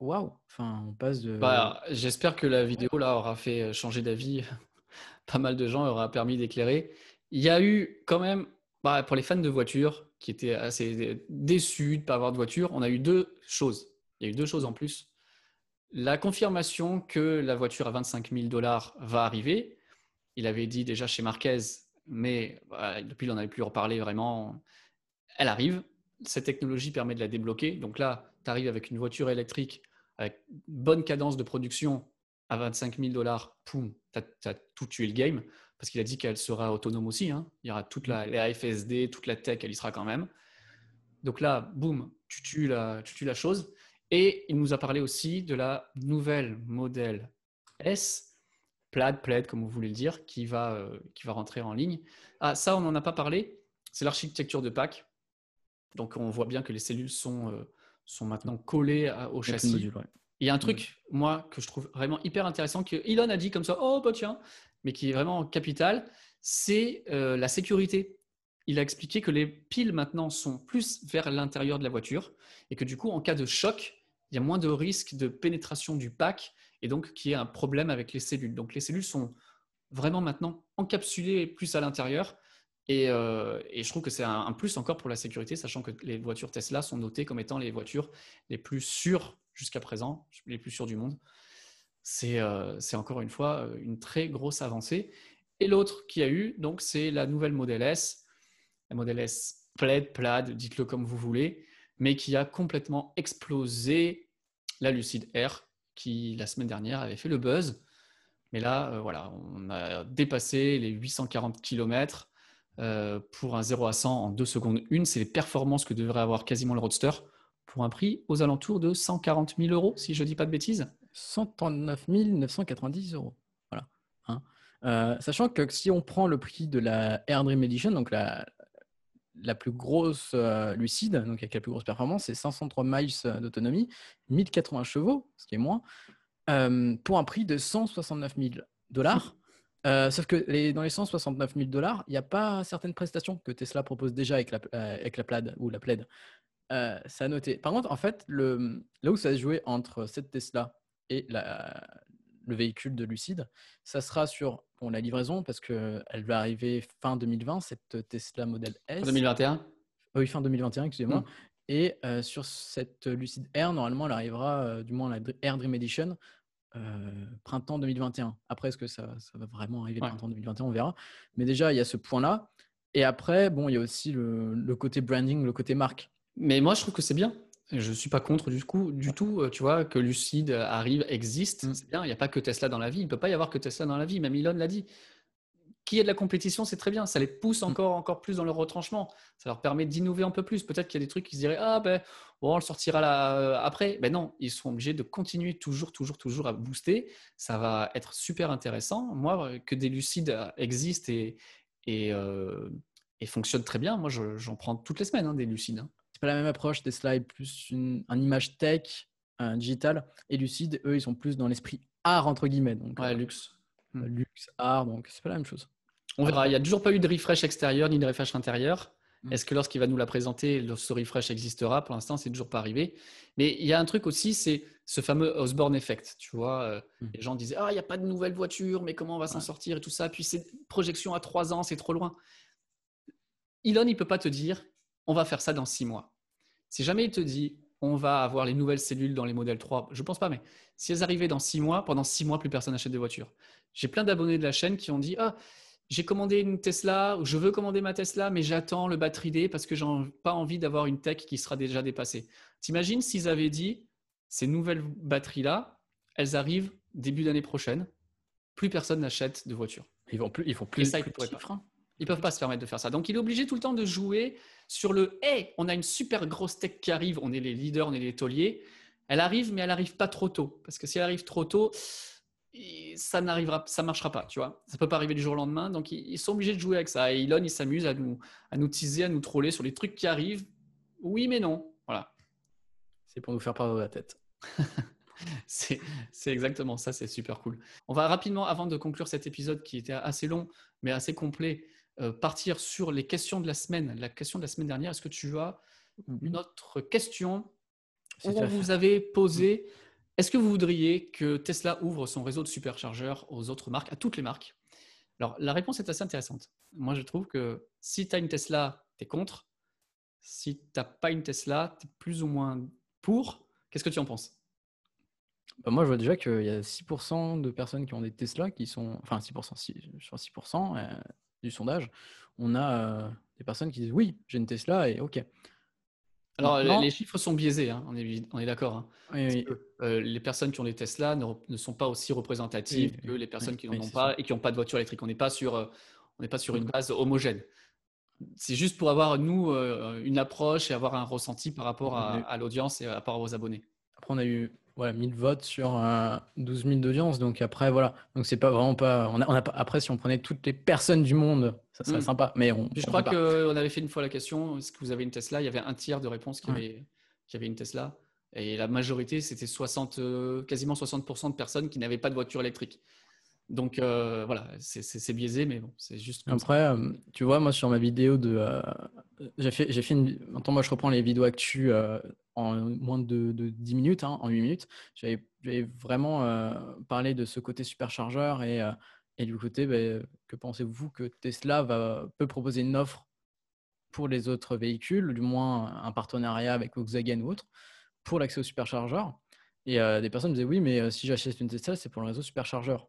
waouh, enfin, on passe de. Bah, J'espère que la vidéo là aura fait changer d'avis. Pas mal de gens aura permis d'éclairer. Il y a eu quand même, bah, pour les fans de voitures, qui étaient assez déçus de ne pas avoir de voiture, on a eu deux choses. Il y a eu deux choses en plus. La confirmation que la voiture à 25 000 dollars va arriver. Il avait dit déjà chez Marquez, mais depuis, il n'en avait plus reparlé vraiment. Elle arrive. Cette technologie permet de la débloquer. Donc là, tu arrives avec une voiture électrique avec bonne cadence de production à 25 000 dollars, poum, tu as, tout tué le game parce qu'il a dit qu'elle sera autonome aussi. Hein. Il y aura toute la, les AFSD, toute la tech, elle y sera quand même. Donc là, boum, tu tues la, tu tues la chose. Et il nous a parlé aussi de la nouvelle modèle S, Plaid, Plaid, comme vous voulez le dire, qui va, euh, qui va rentrer en ligne. Ah, ça, on n'en a pas parlé. C'est l'architecture de pack. Donc, on voit bien que les cellules sont, euh, sont maintenant collées au châssis. Il y a un truc, moi, que je trouve vraiment hyper intéressant, que Elon a dit comme ça, oh, bah tiens, mais qui est vraiment capital, c'est euh, la sécurité. Il a expliqué que les piles maintenant sont plus vers l'intérieur de la voiture et que du coup, en cas de choc, il y a moins de risque de pénétration du pack et donc qu'il y ait un problème avec les cellules. Donc les cellules sont vraiment maintenant encapsulées plus à l'intérieur et, euh, je trouve que c'est un, plus encore pour la sécurité, sachant que les voitures Tesla sont notées comme étant les voitures les plus sûres jusqu'à présent, les plus sûres du monde. C'est euh, encore une fois euh, une très grosse avancée. Et l'autre qui a eu, donc, c'est la nouvelle Model S, la Model S Plaid, Plaid, dites-le comme vous voulez, mais qui a complètement explosé la Lucid Air, qui la semaine dernière avait fait le buzz. Mais là, voilà, on a dépassé les 840 km pour un 0 à 100 en 2 secondes 1. C'est les performances que devrait avoir quasiment le Roadster pour un prix aux alentours de 140 000 euros, si je ne dis pas de bêtises. 139 990 euros. Voilà. Hein. Euh, sachant que si on prend le prix de la Air Dream Edition, donc la, la plus grosse euh, lucide, donc avec la plus grosse performance, c'est 503 miles d'autonomie, 1080 chevaux, ce qui est moins, euh, pour un prix de 169 000 dollars. sauf que les, dans les 169 000 dollars, il n'y a pas certaines prestations que Tesla propose déjà avec la, avec la Plaid ou la Plaid. ça a noté. Par contre, en fait, le, là où ça se jouait entre cette Tesla et le véhicule de Lucide. Ça sera sur la livraison parce qu'elle va arriver fin 2020, cette Tesla Model S. Fin 2021 Oui, fin 2021, excusez-moi. Mmh. Et euh, sur cette Lucide Air, normalement, elle arrivera, euh, du moins la Air Dream Edition, euh, printemps 2021. Après, est-ce que ça, va vraiment arriver printemps 2021 On verra. Mais déjà, il y a ce point-là. Et après, bon, il y a aussi le côté branding, le côté marque. Mais moi, je trouve que c'est bien. Je ne suis pas contre du, coup, du tout, euh, tu vois, que Lucide arrive, existe. Mm. C'est bien, il n'y a pas que Tesla dans la vie. Il ne peut pas y avoir que Tesla dans la vie. Même Elon l'a dit. Qui est de la compétition, c'est très bien. Ça les pousse mm. encore, encore plus dans leur retranchement. Ça leur permet d'innover un peu plus. Peut-être qu'il y a des trucs qui se diraient Ah, ben, bon, on le sortira là, euh, après. Ben non, ils sont obligés de continuer toujours, toujours, toujours à booster. Ça va être super intéressant. Moi, que des Lucides existent et, et, euh, et fonctionnent très bien, moi, j'en prends toutes les semaines, hein, des Lucides. Hein c'est pas la même approche. Tesla est plus une, un image tech, un digital, et Lucide, eux, ils sont plus dans l'esprit art entre guillemets. Donc, ouais, luxe. Euh, hmm. Luxe, art, donc c'est pas la même chose. On verra. Il n'y a toujours pas eu de refresh extérieur ni de refresh intérieur. Hmm. Est-ce que lorsqu'il va nous la présenter, ce refresh existera? Pour l'instant, c'est toujours pas arrivé. Mais il y a un truc aussi, c'est ce fameux Osborne effect. Tu vois, euh, hmm. les gens disaient Ah, il n'y a pas de nouvelle voiture, mais comment on va s'en sortir et tout ça? Puis c'est projection à trois ans, c'est trop loin. Elon, il peut pas te dire on va faire ça dans six mois. Si jamais il te dit on va avoir les nouvelles cellules dans les modèles 3, je ne pense pas, mais si elles arrivaient dans six mois, pendant six mois, plus personne n'achète de voiture. J'ai plein d'abonnés de la chaîne qui ont dit ah, j'ai commandé une Tesla, je veux commander ma Tesla, mais j'attends le batterie D parce que j'ai pas envie d'avoir une tech qui sera déjà dépassée. T'imagines s'ils avaient dit ces nouvelles batteries-là, elles arrivent début d'année prochaine, plus personne n'achète de voiture. Ils vont plus, ils font plus, ça, plus de freins. Ils peuvent pas se permettre de faire ça. Donc, il est obligé tout le temps de jouer sur le Hey, on a une super grosse tech qui arrive, on est les leaders, on est les tauliers. Elle arrive, mais elle arrive pas trop tôt. Parce que si elle arrive trop tôt, ça n'arrivera, ça marchera pas, tu vois. Ça peut pas arriver du jour au lendemain. Donc, ils sont obligés de jouer avec ça. Et Elon, il s'amuse à nous, à nous teaser, à nous troller sur les trucs qui arrivent. Oui, mais non. Voilà. C'est pour nous faire perdre la tête. c'est exactement ça, c'est super cool. On va rapidement, avant de conclure cet épisode qui était assez long, mais assez complet, euh, partir sur les questions de la semaine. La question de la semaine dernière, est-ce que tu as une mhm. autre question où vous avez posé Est-ce que vous voudriez que Tesla ouvre son réseau de superchargeurs aux autres marques, à toutes les marques? Alors, la réponse est assez intéressante. Moi, je trouve que si tu as une Tesla, tu es contre. si tu n'as pas une Tesla, tu es plus ou moins pour. Qu'est-ce que tu en penses? Bah, moi, je vois déjà qu'il y a 6% de personnes qui ont des Tesla qui sont. Enfin, 6%, 6, sur 6% euh, du sondage, on a euh, des personnes qui disent oui, j'ai une Tesla et OK. Alors, les chiffres sont biaisés, hein, on est, on est d'accord. Hein. Euh, les personnes qui ont des Tesla ne, sont pas aussi représentatives que les personnes qui n'en ont pas et qui n'ont pas de voiture électrique. On n'est pas sur, on n'est pas sur une base homogène. C'est juste pour avoir, nous, une approche et avoir un ressenti par rapport à, à l'audience et par rapport aux abonnés. Après, on a eu voilà, 1000 votes sur 12 000 d'audience. Donc après, voilà. Donc c'est pas vraiment pas. On a, on a, après, si on prenait toutes les personnes du monde, ça serait mm. sympa. Mais on, je crois qu'on avait fait une fois la question est-ce que vous avez une Tesla? Il y avait un tiers de réponses qui, avait, qui avait une Tesla. Et la majorité, c'était 60, euh, quasiment 60% de personnes qui n'avaient pas de voiture électrique. Donc euh, voilà, c'est biaisé, mais bon, c'est juste. Après, euh, tu vois, moi sur ma vidéo de. j'ai fait, fait une. Maintenant, moi je reprends les vidéos actu en moins de, 10 minutes, hein, en 8 minutes. J'avais vraiment euh, parlé de ce côté superchargeur et, euh, et du côté, bah, que pensez-vous que Tesla va, peut proposer une offre pour les autres véhicules, du moins un partenariat avec Volkswagen ou autre, pour l'accès au superchargeur? Et euh, des personnes me disaient oui, mais si j'achète une Tesla, c'est pour le réseau superchargeur.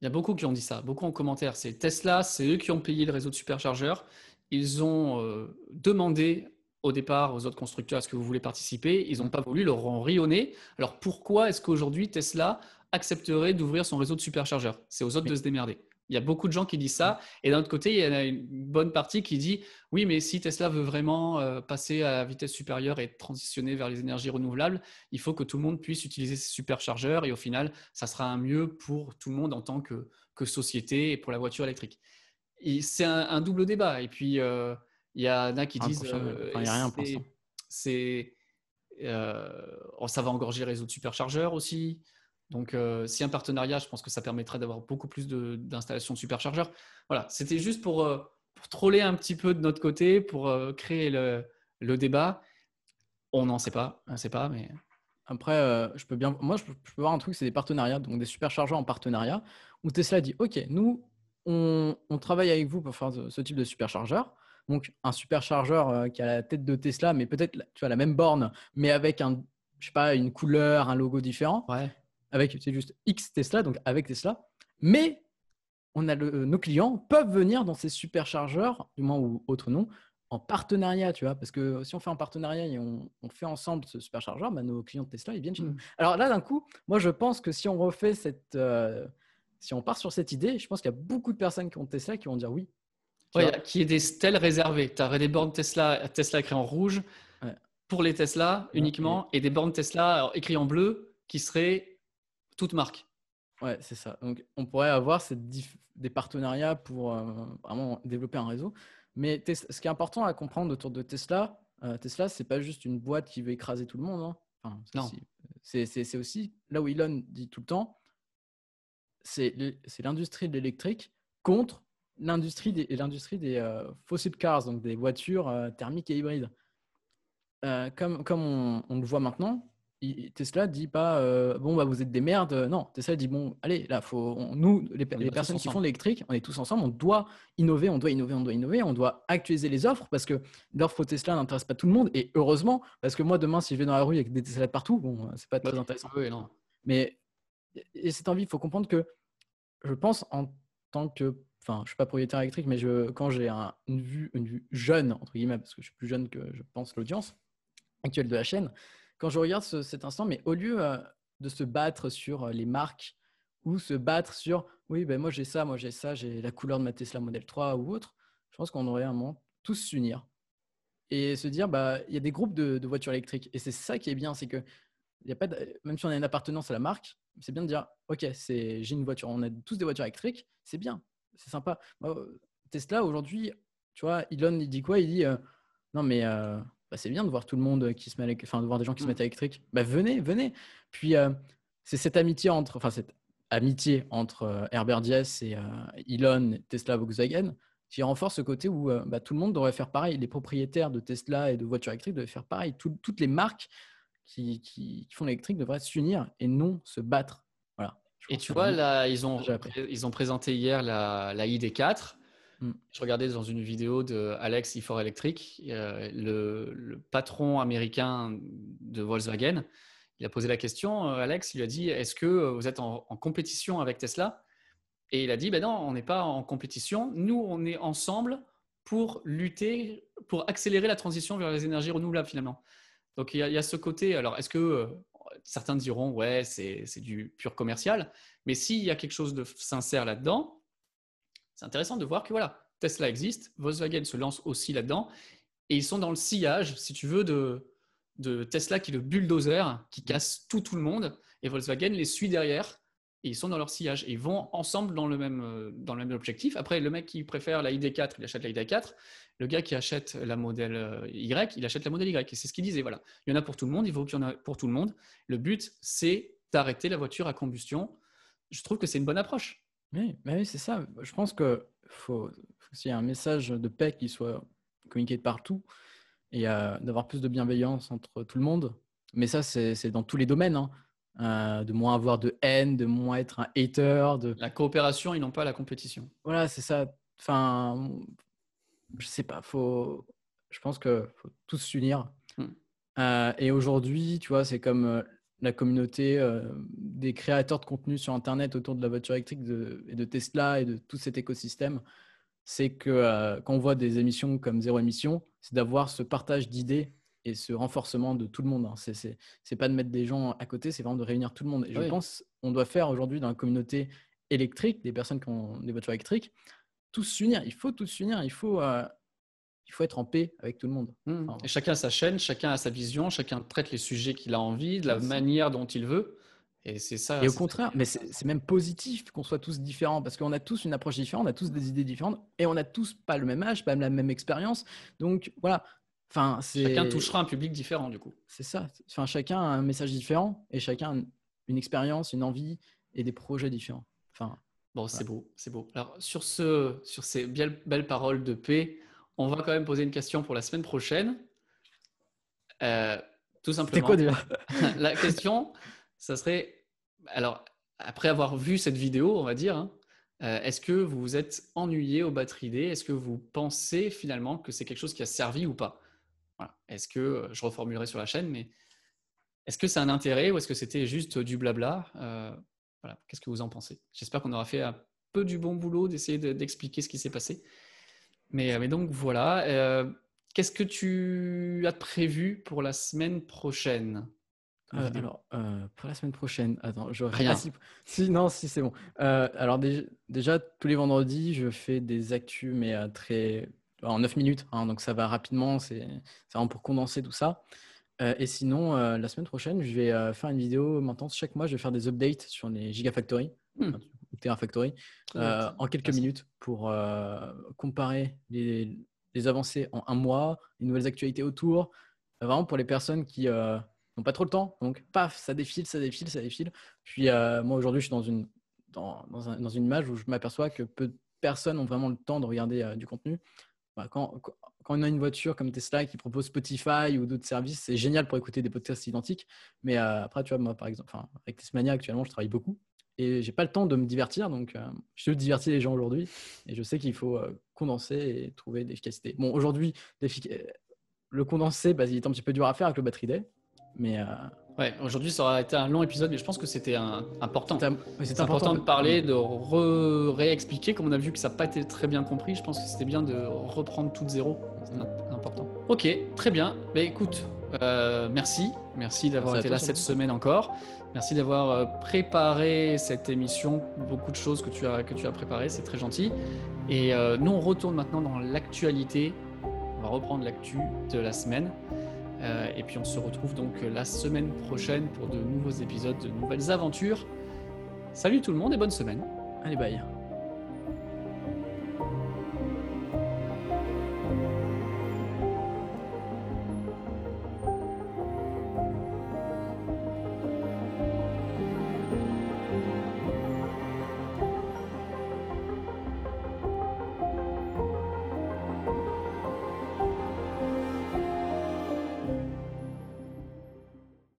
Il y a beaucoup qui ont dit ça, beaucoup en commentaire. C'est Tesla, c'est eux qui ont payé le réseau de superchargeurs. Ils ont demandé au départ aux autres constructeurs est-ce que vous voulez participer? Ils n'ont pas voulu, leur ont rionné. Alors pourquoi est-ce qu'aujourd'hui Tesla accepterait d'ouvrir son réseau de superchargeurs? C'est aux autres de se démerder. Il y a beaucoup de gens qui disent ça. Et d'un autre côté, il y en a une bonne partie qui dit oui, mais si Tesla veut vraiment euh, passer à la vitesse supérieure et transitionner vers les énergies renouvelables, il faut que tout le monde puisse utiliser ces superchargeurs. Et au final, ça sera un mieux pour tout le monde en tant que, que société et pour la voiture électrique. C'est un, double débat. Et puis, euh, il y en a qui disent euh, il n'y a rien pour c'est euh, oh, ça va engorger les réseau de superchargeurs aussi. Donc, euh, si un partenariat, je pense que ça permettrait d'avoir beaucoup plus d'installations de, superchargeurs. Voilà, c'était juste pour, pour, troller un petit peu de notre côté, pour créer le, le débat. On n'en sait pas, on ne sait pas, mais. Après, je peux bien, moi, je peux, voir un truc, c'est des partenariats, donc des superchargeurs en partenariat, où Tesla dit, OK, nous, on, on travaille avec vous pour faire ce type de superchargeur. Donc, un superchargeur euh, qui a la tête de Tesla, mais peut-être tu as la même borne, mais avec un, je sais pas, une couleur, un logo différent. Ouais. Avec, c'est juste X Tesla, donc avec Tesla. Mais on a nos clients peuvent venir dans ces superchargeurs, du moins ou autre nom, en partenariat, tu vois, parce que si on fait un partenariat et on, fait ensemble ce superchargeur, bah, nos clients de Tesla, ils viennent chez nous. Mm. Alors là, d'un coup, moi, je pense que si on refait cette, euh, si on part sur cette idée, je pense qu'il y a beaucoup de personnes qui ont Tesla qui vont dire oui, qui est des stèles réservées. Tu aurais des bornes Tesla, Tesla écrites en rouge pour les Tesla uniquement et des bornes Tesla écrites en bleu qui seraient toutes marques. Ouais, c'est ça. Donc, on pourrait avoir des partenariats pour euh, vraiment développer un réseau. Mais ce qui est important à comprendre autour de Tesla, euh, Tesla, c'est pas juste une boîte qui veut écraser tout le monde. Hein. Enfin, non. C'est aussi là où Elon dit tout le temps, c'est l'industrie de l'électrique contre l'industrie des, l'industrie des euh, fossil cars, donc des voitures euh, thermiques et hybrides. Comme comme on, on, le voit maintenant, Tesla dit pas bon bah vous êtes des merdes. Non, Tesla dit bon allez là faut nous les, les personnes qui font l'électrique, on est tous ensemble, on doit innover, on doit innover, on doit innover, on doit actualiser les offres parce que l'offre Tesla n'intéresse pas tout le monde et heureusement parce que moi demain si je vais dans la rue avec des Tesla de partout, bon c'est pas très bah, intéressant. non. Mais et cette envie, il faut comprendre que je pense en tant que enfin, je suis pas propriétaire électrique, mais je, quand j'ai une, vue, une vue jeune, entre guillemets, parce que je suis plus jeune que je pense l'audience actuelle de la chaîne, quand je regarde cet instant, mais au lieu euh, de se battre sur euh, les marques ou se battre sur, oui, ben moi j'ai ça, moi j'ai ça, j'ai la couleur de ma Tesla Model 3 ou autre, je pense qu'on aurait un moment tous s'unir et se dire, bah, il y a des groupes de, voitures électriques. Et c'est ça qui est bien, c'est que y a pas même si on a une appartenance à la marque, c'est bien de dire, OK, j'ai une voiture, on a tous des voitures électriques, c'est bien c'est sympa. Tesla, aujourd'hui, tu vois, Elon, il dit quoi? Il dit euh, Non, mais bah, c'est bien de voir tout le monde qui se met enfin, de voir des gens qui se mm. mettent électriques. Bah, venez, venez. Puis, euh, c'est cette amitié entre, enfin, cette amitié entre Herbert Diess et Elon, Tesla, Volkswagen, qui renforce ce côté où bah, tout le monde devrait faire pareil. Les propriétaires de Tesla et de voitures électriques devraient faire pareil. toutes les marques qui, qui font l'électrique devraient s'unir et non se battre et tu vois, là, ils ont, ils ont présenté hier la, la ID4. Mm. Je regardais dans une vidéo de Alex Ifor Electric, euh, le, patron américain de Volkswagen. Il a posé la question, euh, Alex, il lui a dit Est-ce que vous êtes en, compétition avec Tesla? Et il a dit ben Non, on n'est pas en compétition. Nous, on est ensemble pour lutter, pour accélérer la transition vers les énergies renouvelables finalement. Donc il y a, ce côté. Alors, est-ce que euh, certains diront Ouais, c'est du pur commercial Mais s'il y a quelque chose de sincère là-dedans, c'est intéressant de voir que voilà, Tesla existe, Volkswagen se lance aussi là-dedans, et ils sont dans le sillage, si tu veux, de, Tesla qui est le bulldozer, qui casse tout, tout le monde, et Volkswagen les suit derrière, et ils sont dans leur sillage, et ils vont ensemble dans le même, euh, dans le même objectif. Après, le mec qui préfère la ID4, il achète la ID4, le gars qui achète la modèle euh, Y, il achète la modèle Y, et c'est ce qu'il disait, voilà. Il y en a pour tout le monde, il faut qu'il y en ait pour tout le monde. Le but, c'est d'arrêter la voiture à combustion. Je trouve que c'est une bonne approche. Oui, mais oui c'est ça. Je pense qu'il faut, faut qu'il y ait un message de paix qui soit communiqué de partout et d'avoir plus de bienveillance entre tout le monde. Mais ça, c'est dans tous les domaines. Hein. Euh, de moins avoir de haine, de moins être un hater. De... La coopération et non pas la compétition. Voilà, c'est ça. Enfin, je sais pas, faut... je pense qu'il faut tous s'unir. Hmm. Euh, et aujourd'hui, tu vois, c'est comme euh, la communauté euh, des créateurs de contenu sur Internet autour de la voiture électrique et de Tesla et de tout cet écosystème, c'est que euh, quand on voit des émissions comme Zéro Émission, c'est d'avoir ce partage d'idées et ce renforcement de tout le monde. Hein. Ce C'est pas de mettre des gens à côté, c'est vraiment de réunir tout le monde. Et je pense qu'on doit faire aujourd'hui dans la communauté électrique, des personnes qui ont des voitures électriques, tous s'unir. Il faut tous s'unir. Il faut euh, il faut être en paix avec tout le monde. Mmh. et chacun a sa chaîne, chacun a sa vision, chacun traite les sujets qu'il a envie, de la manière dont il veut. Et c'est ça. Et au contraire, mais c'est même positif qu'on soit tous différents parce qu'on a tous une approche différente, on a tous des idées différentes et on n'a tous pas le même âge, pas la même expérience. Donc voilà. Enfin, chacun touchera un public différent du coup. C'est ça. Enfin, chacun a un message différent et chacun a une expérience, une envie et des projets différents. Enfin, bon, c'est beau, c'est beau. Alors sur ce, sur ces belles paroles de paix, on va quand même poser une question pour la semaine prochaine. Euh, tout simplement. quoi déjà La question, ça serait alors après avoir vu cette vidéo, on va dire, hein, euh, est-ce que vous vous êtes ennuyé au batterie D? Est-ce que vous pensez finalement que c'est quelque chose qui a servi ou pas? Est-ce que je reformulerai sur la chaîne, mais est-ce que c'est un intérêt ou est-ce que c'était juste du blabla? Euh, Voilà, qu'est-ce que vous en pensez? J'espère qu'on aura fait un peu du bon boulot d'essayer d'expliquer ce qui s'est passé. Euh, mais, donc voilà. Euh, qu'est-ce que tu as prévu pour la semaine prochaine? Euh, alors, pour la semaine prochaine, attends, je rien. si, non, si c'est bon. alors déjà, tous les vendredis, je fais des actus, mais très en 9 minutes, hein, donc ça va rapidement. C'est vraiment pour condenser tout ça. et sinon, la semaine prochaine, je vais faire une vidéo maintenant. Chaque mois, je vais faire des updates sur les Gigafactory. Hmm. Terrafactory euh, en quelques minutes pour euh, comparer les, avancées en un mois, les nouvelles actualités autour. Euh, vraiment pour les personnes qui n'ont pas trop le temps. Donc, paf, ça défile, ça défile, ça défile. Puis, moi, aujourd'hui, je suis dans une, dans, dans, une image où je m'aperçois que peu de personnes ont vraiment le temps de regarder du contenu. Bah, quand, quand, on a une voiture comme Tesla qui propose Spotify ou d'autres services, c'est génial pour écouter des podcasts identiques. Mais après, tu vois, moi, par exemple, avec Tesmania, actuellement, je travaille beaucoup et j'ai pas le temps de me divertir, donc euh, je divertis les gens aujourd'hui et je sais qu'il faut euh, condenser et trouver de l'efficacité. Bon, aujourd'hui, le condenser, bah, il est un petit peu dur à faire avec le battery day, mais. Euh, ouais, aujourd'hui, ça aurait été un long épisode, mais je pense que c'était important. C'est important, de parler, de réexpliquer. Comme on a vu que ça n'a pas été très bien compris, je pense que c'était bien de reprendre tout de zéro. C'est important. Ok, très bien. Mais écoute, merci. Merci d'avoir été là cette semaine encore. Merci d'avoir euh, préparé cette émission, beaucoup de choses que tu as, que tu as préparées, c'est très gentil. Et euh, nous, on retourne maintenant dans l'actualité. On va reprendre l'actu de la semaine. Euh, et puis on se retrouve donc la semaine prochaine pour de nouveaux épisodes, de nouvelles aventures. Salut tout le monde et bonne semaine. Allez, bye.